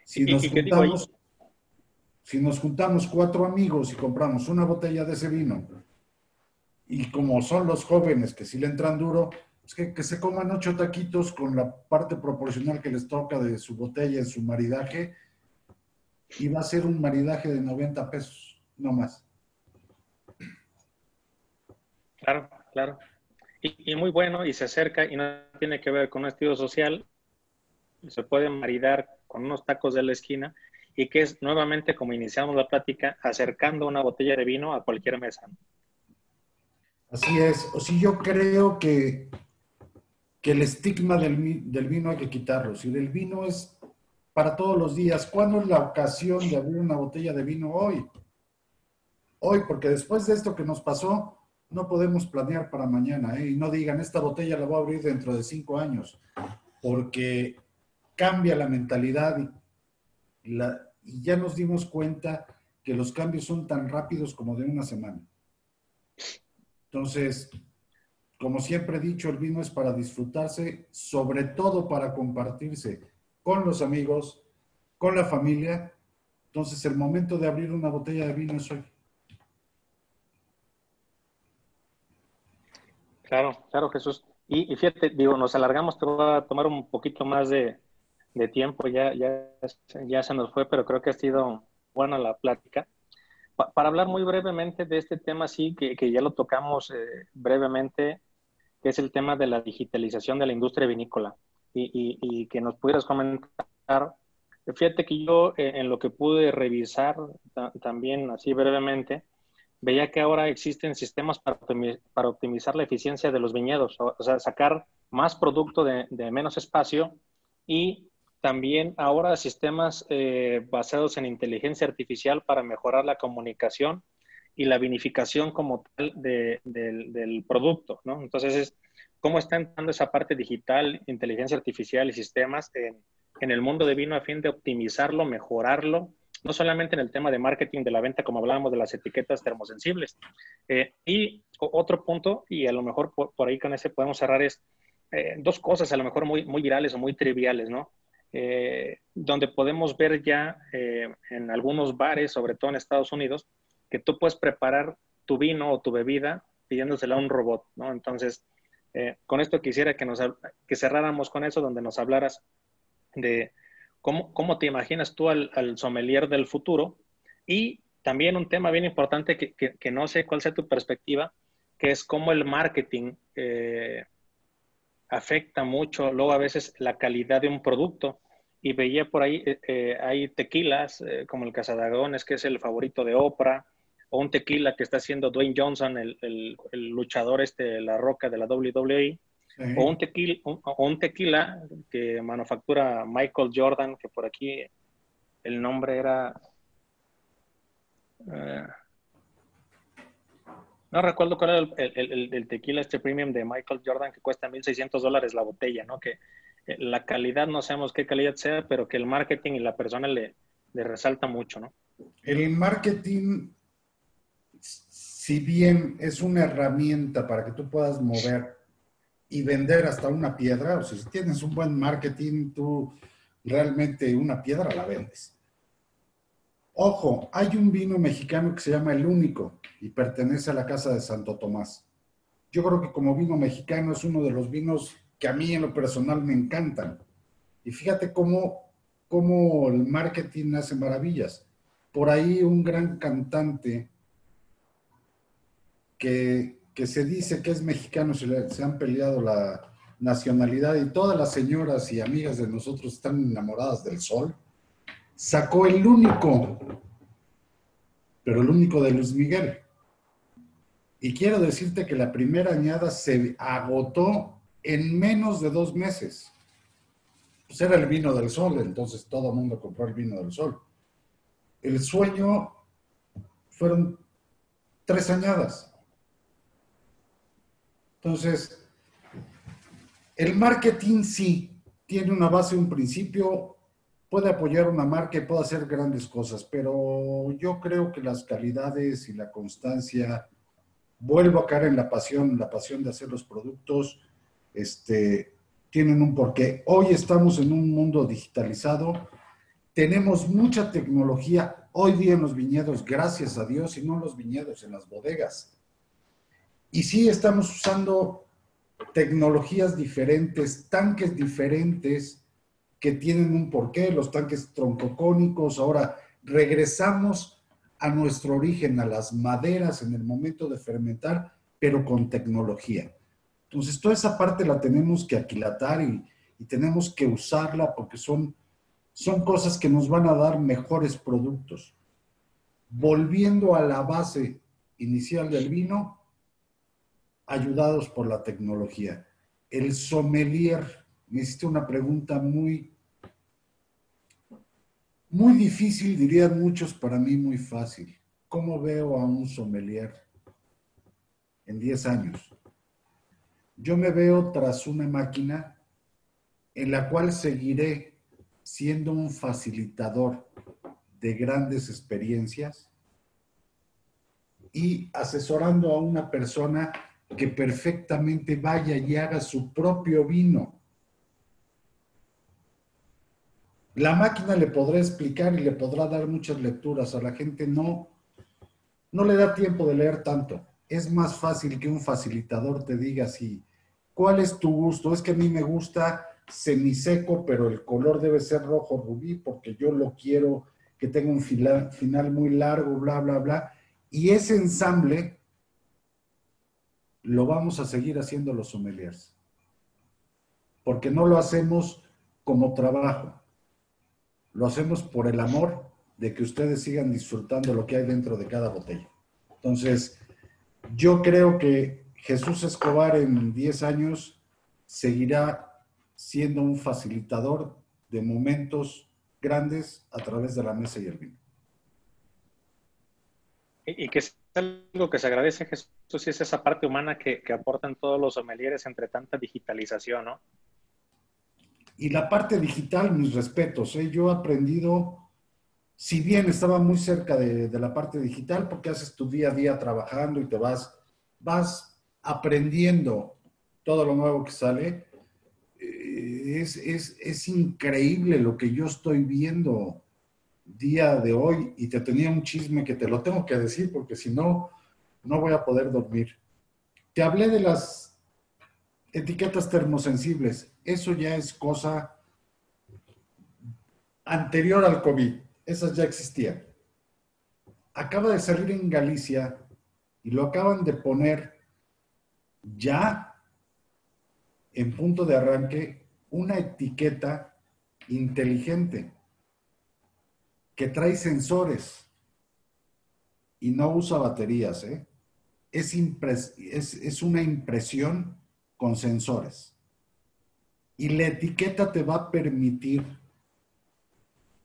Si nos, juntamos, si nos juntamos cuatro amigos y compramos una botella de ese vino y como son los jóvenes que sí le entran duro, es que, que, se coman ocho taquitos con la parte proporcional que les toca de su botella en su maridaje y va a ser un maridaje de 90 pesos, no más. Claro, claro. Y, y, muy bueno y se acerca y no tiene que ver con un estilo social. Se puede maridar con unos tacos de la esquina y que es nuevamente como iniciamos la plática, acercando una botella de vino a cualquier mesa. Así es. O si yo creo que, que el estigma del, vino hay que quitarlo. Si el vino es para todos los días. ¿Cuándo es la ocasión de abrir una botella de vino hoy? Hoy, porque después de esto que nos pasó, no podemos planear para mañana. ¿eh? Y no digan, esta botella la voy a abrir dentro de cinco años, porque cambia la mentalidad y, la, y ya nos dimos cuenta que los cambios son tan rápidos como de una semana. Entonces, como siempre he dicho, el vino es para disfrutarse, sobre todo para compartirse con los amigos, con la familia. Entonces, el momento de abrir una botella de vino es hoy. Claro, claro, Jesús. Y, fíjate, digo, nos alargamos, te voy a tomar un poquito más de, tiempo, ya, ya, ya se nos fue, pero creo que ha sido buena la plática. para hablar muy brevemente de este tema, sí, que, ya lo tocamos eh, brevemente, que es el tema de la digitalización de la industria vinícola y, que nos pudieras comentar. Fíjate que yo eh, en lo que pude revisar también así brevemente, veía que ahora existen sistemas para, para optimizar la eficiencia de los viñedos, o, sea, sacar más producto de, menos espacio y también ahora sistemas eh, basados en inteligencia artificial para mejorar la comunicación y la vinificación como tal del producto, ¿no? Entonces, es, ¿cómo está entrando esa parte digital, inteligencia artificial y sistemas en, el mundo de vino a fin de optimizarlo, mejorarlo, no solamente en el tema de marketing de la venta, como hablábamos de las etiquetas termosensibles? Eh, y otro punto, y a lo mejor por, ahí con ese podemos cerrar, es eh, dos cosas a lo mejor muy, muy virales o muy triviales, ¿no? Eh, donde podemos ver ya en algunos bares, sobre todo en Estados Unidos, que tú puedes preparar tu vino o tu bebida pidiéndosela a un robot, ¿no? Entonces, eh, con esto quisiera que, nos, que cerráramos con eso, donde nos hablaras de cómo, cómo te imaginas tú al, sommelier del futuro y también un tema bien importante que, que, no sé cuál sea tu perspectiva, que es cómo el marketing eh, afecta mucho luego a veces la calidad de un producto. Y veía por ahí, eh, hay tequilas como el Casadagones, que es el favorito de Oprah, o un tequila que está haciendo Dwayne Johnson, el, el, luchador este, la roca de la WWE, o, un tequila, un tequila que manufactura Michael Jordan, que por aquí el nombre era... Eh, no recuerdo cuál era el, tequila este premium de Michael Jordan que cuesta 1.600 dólares la botella, ¿no? Que eh, la calidad, no sabemos qué calidad sea, pero que el marketing y la persona le, le resalta mucho, ¿no? El marketing si bien es una herramienta para que tú puedas mover y vender hasta una piedra, o sea, si tienes un buen marketing, tú realmente una piedra la vendes. Ojo, hay un vino mexicano que se llama El Único y pertenece a la Casa de Santo Tomás. Yo creo que como vino mexicano es uno de los vinos que a mí en lo personal me encantan. Y fíjate cómo, cómo el marketing hace maravillas. Por ahí un gran cantante que, se dice que es mexicano, se, se han peleado la nacionalidad y todas las señoras y amigas de nosotros están enamoradas del sol, sacó el único, pero el único de Luis Miguel. Y quiero decirte que la primera añada se agotó en menos de dos meses. Pues era el vino del sol, entonces todo el mundo compró el vino del sol. El sueño fueron tres añadas. Entonces, el marketing sí tiene una base, un principio, puede apoyar una marca y puede hacer grandes cosas, pero yo creo que las calidades y la constancia, vuelvo a caer en la pasión, la pasión de hacer los productos, este, tienen un porqué. Hoy estamos en un mundo digitalizado, tenemos mucha tecnología hoy día en los viñedos, gracias a Dios, y no en los viñedos, en las bodegas. Y sí estamos usando tecnologías diferentes, tanques diferentes que tienen un porqué, los tanques troncocónicos. Ahora regresamos a nuestro origen, a las maderas en el momento de fermentar, pero con tecnología. Entonces, toda esa parte la tenemos que aquilatar y, y tenemos que usarla porque son, son cosas que nos van a dar mejores productos. Volviendo a la base inicial del vino, ayudados por la tecnología. El sommelier, me hiciste una pregunta muy, Muy difícil, dirían muchos, para mí muy fácil. ¿Cómo veo a un sommelier en 10 años? Yo me veo tras una máquina en la cual seguiré siendo un facilitador de grandes experiencias y asesorando a una persona que perfectamente vaya y haga su propio vino. La máquina le podrá explicar y le podrá dar muchas lecturas. A la gente no, no le da tiempo de leer tanto. Es más fácil que un facilitador te diga si, ¿cuál es tu gusto? Es que a mí me gusta semiseco, pero el color debe ser rojo rubí porque yo lo quiero que tenga un final, muy largo, bla, bla, bla. Y ese ensamble lo vamos a seguir haciendo los sommeliers. Porque no lo hacemos como trabajo. Lo hacemos por el amor de que ustedes sigan disfrutando lo que hay dentro de cada botella. Entonces, yo creo que Jesús Escobar en 10 años seguirá siendo un facilitador de momentos grandes a través de la mesa y el vino. Y, que es algo que se agradece, Jesús, y es esa parte humana que, aportan todos los sommeliers entre tanta digitalización, ¿no? Y la parte digital, mis respetos, ¿eh? yo he aprendido, si bien estaba muy cerca de, la parte digital, porque haces tu día a día trabajando y te vas, vas aprendiendo todo lo nuevo que sale, eh, es, es increíble lo que yo estoy viendo día de hoy y te tenía un chisme que te lo tengo que decir porque si no, no voy a poder dormir. Te hablé de las etiquetas termosensibles. Eso ya es cosa anterior al COVID. Esas ya existían. Acaba de salir en Galicia y lo acaban de poner ya en punto de arranque una etiqueta inteligente que trae sensores y no usa baterías, ¿eh? es, es, una impresión con sensores. Y la etiqueta te va a permitir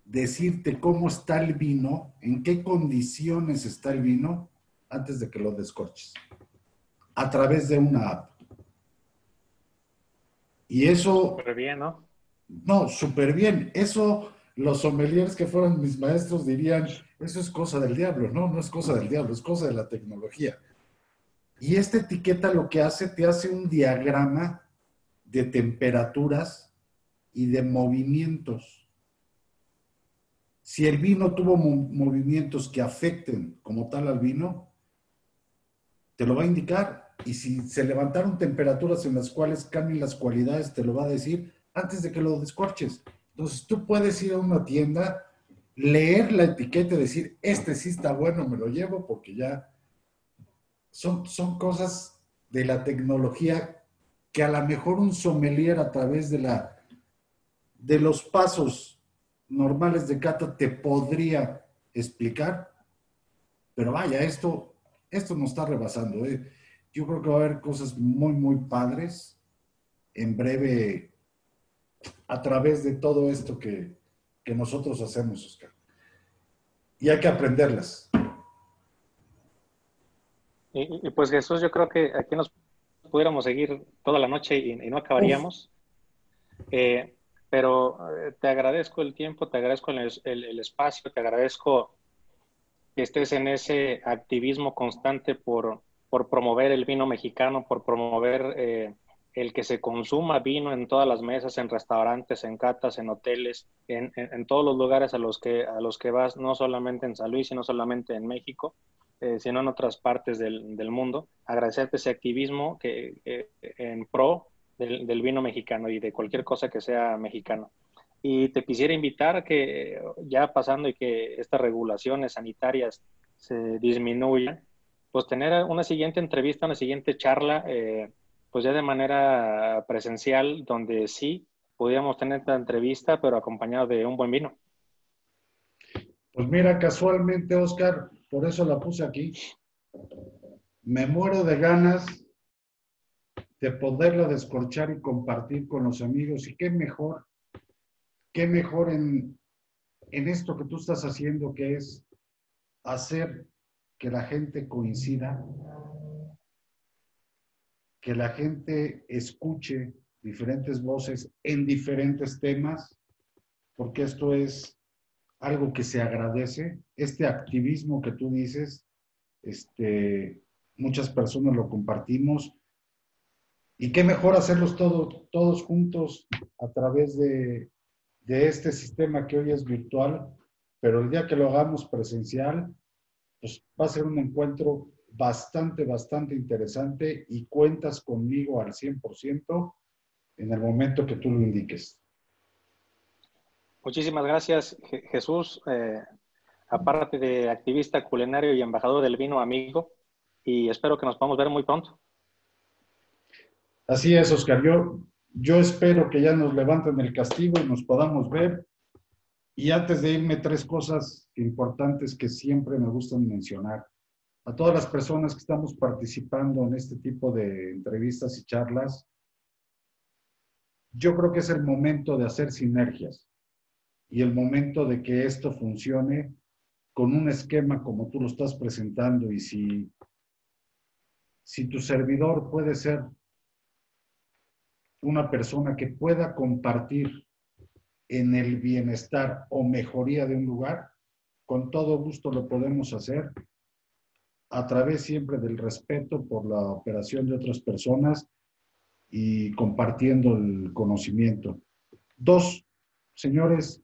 decirte cómo está el vino, en qué condiciones está el vino antes de que lo descorches, a través de una app. Y eso... Súper bien, ¿no? No, súper bien. Eso los sommeliers que fueron mis maestros dirían, eso es cosa del diablo, no, no es cosa del diablo, es cosa de la tecnología. Y esta etiqueta lo que hace, te hace un diagrama de temperaturas y de movimientos. Si el vino tuvo movimientos que afecten como tal al vino, te lo va a indicar. Y si se levantaron temperaturas en las cuales cambien las cualidades, te lo va a decir antes de que lo descorches. Entonces tú puedes ir a una tienda, leer la etiqueta y decir, este sí está bueno, me lo llevo porque ya son, son cosas de la tecnología que a lo mejor un sommelier a través de, la, de los pasos normales de cata te podría explicar, pero vaya, esto, esto nos está rebasando. ¿eh? Yo creo que va a haber cosas muy, muy padres. En breve a través de todo esto que, nosotros hacemos, Oscar. Y hay que aprenderlas. Y, pues Jesús, yo creo que aquí nos pudiéramos seguir toda la noche y, no acabaríamos. Eh, pero eh, te agradezco el tiempo, te agradezco el, espacio, te agradezco que estés en ese activismo constante por, por promover el vino mexicano, por promover eh, el que se consuma vino en todas las mesas, en restaurantes, en catas, en hoteles, en, todos los lugares a los, que, a los que vas, no solamente en San Luis, sino solamente en México, eh, sino en otras partes del, mundo. Agradecerte ese activismo que, eh, en pro del, vino mexicano y de cualquier cosa que sea mexicano. Y te quisiera invitar que ya pasando y que estas regulaciones sanitarias se disminuyan, pues tener una siguiente entrevista, una siguiente charla. Eh, pues ya de manera presencial, donde sí podíamos tener esta entrevista, pero acompañado de un buen vino. Pues mira, casualmente, Oscar, por eso la puse aquí. Me muero de ganas de poderla descorchar y compartir con los amigos. Y qué mejor, qué mejor en, en esto que tú estás haciendo, que es hacer que la gente coincida, que la gente escuche diferentes voces en diferentes temas, porque esto es algo que se agradece. Este activismo que tú dices, este, muchas personas lo compartimos. Y qué mejor hacerlos todos juntos a través de, de este sistema que hoy es virtual, pero el día que lo hagamos presencial, pues va a ser un encuentro bastante, bastante interesante y cuentas conmigo al 100% en el momento que tú lo indiques. Muchísimas gracias, Jesús. Eh, aparte de activista culinario y embajador del vino amigo, y espero que nos podamos ver muy pronto. Así es, Oscar. Yo, yo espero que ya nos levanten el castigo y nos podamos ver. Y antes de irme, tres cosas importantes que siempre me gustan mencionar. A todas las personas que estamos participando en este tipo de entrevistas y charlas, yo creo que es el momento de hacer sinergias y el momento de que esto funcione con un esquema como tú lo estás presentando y si, si tu servidor puede ser una persona que pueda compartir en el bienestar o mejoría de un lugar, con todo gusto lo podemos hacer a través siempre del respeto por la operación de otras personas y compartiendo el conocimiento. Dos, señores,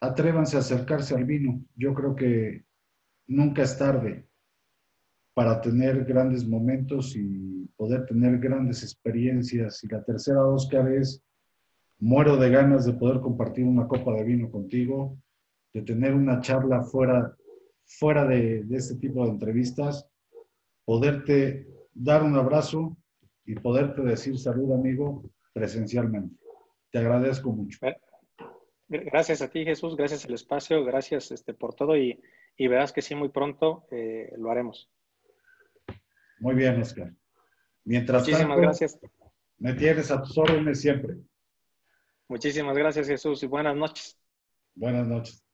atrévanse a acercarse al vino. Yo creo que nunca es tarde para tener grandes momentos y poder tener grandes experiencias. Y la tercera, Oscar, es muero de ganas de poder compartir una copa de vino contigo, de tener una charla fuera, fuera de, de este tipo de entrevistas, poderte dar un abrazo y poderte decir salud, amigo, presencialmente. Te agradezco mucho. Gracias a ti, Jesús. Gracias al espacio. Gracias este, por todo y, verás que sí, muy pronto eh, lo haremos. Muy bien, Oscar. Mientras Muchísimas tanto, gracias. Me tienes a tus órdenes siempre. Muchísimas gracias, Jesús, y buenas noches. Buenas noches.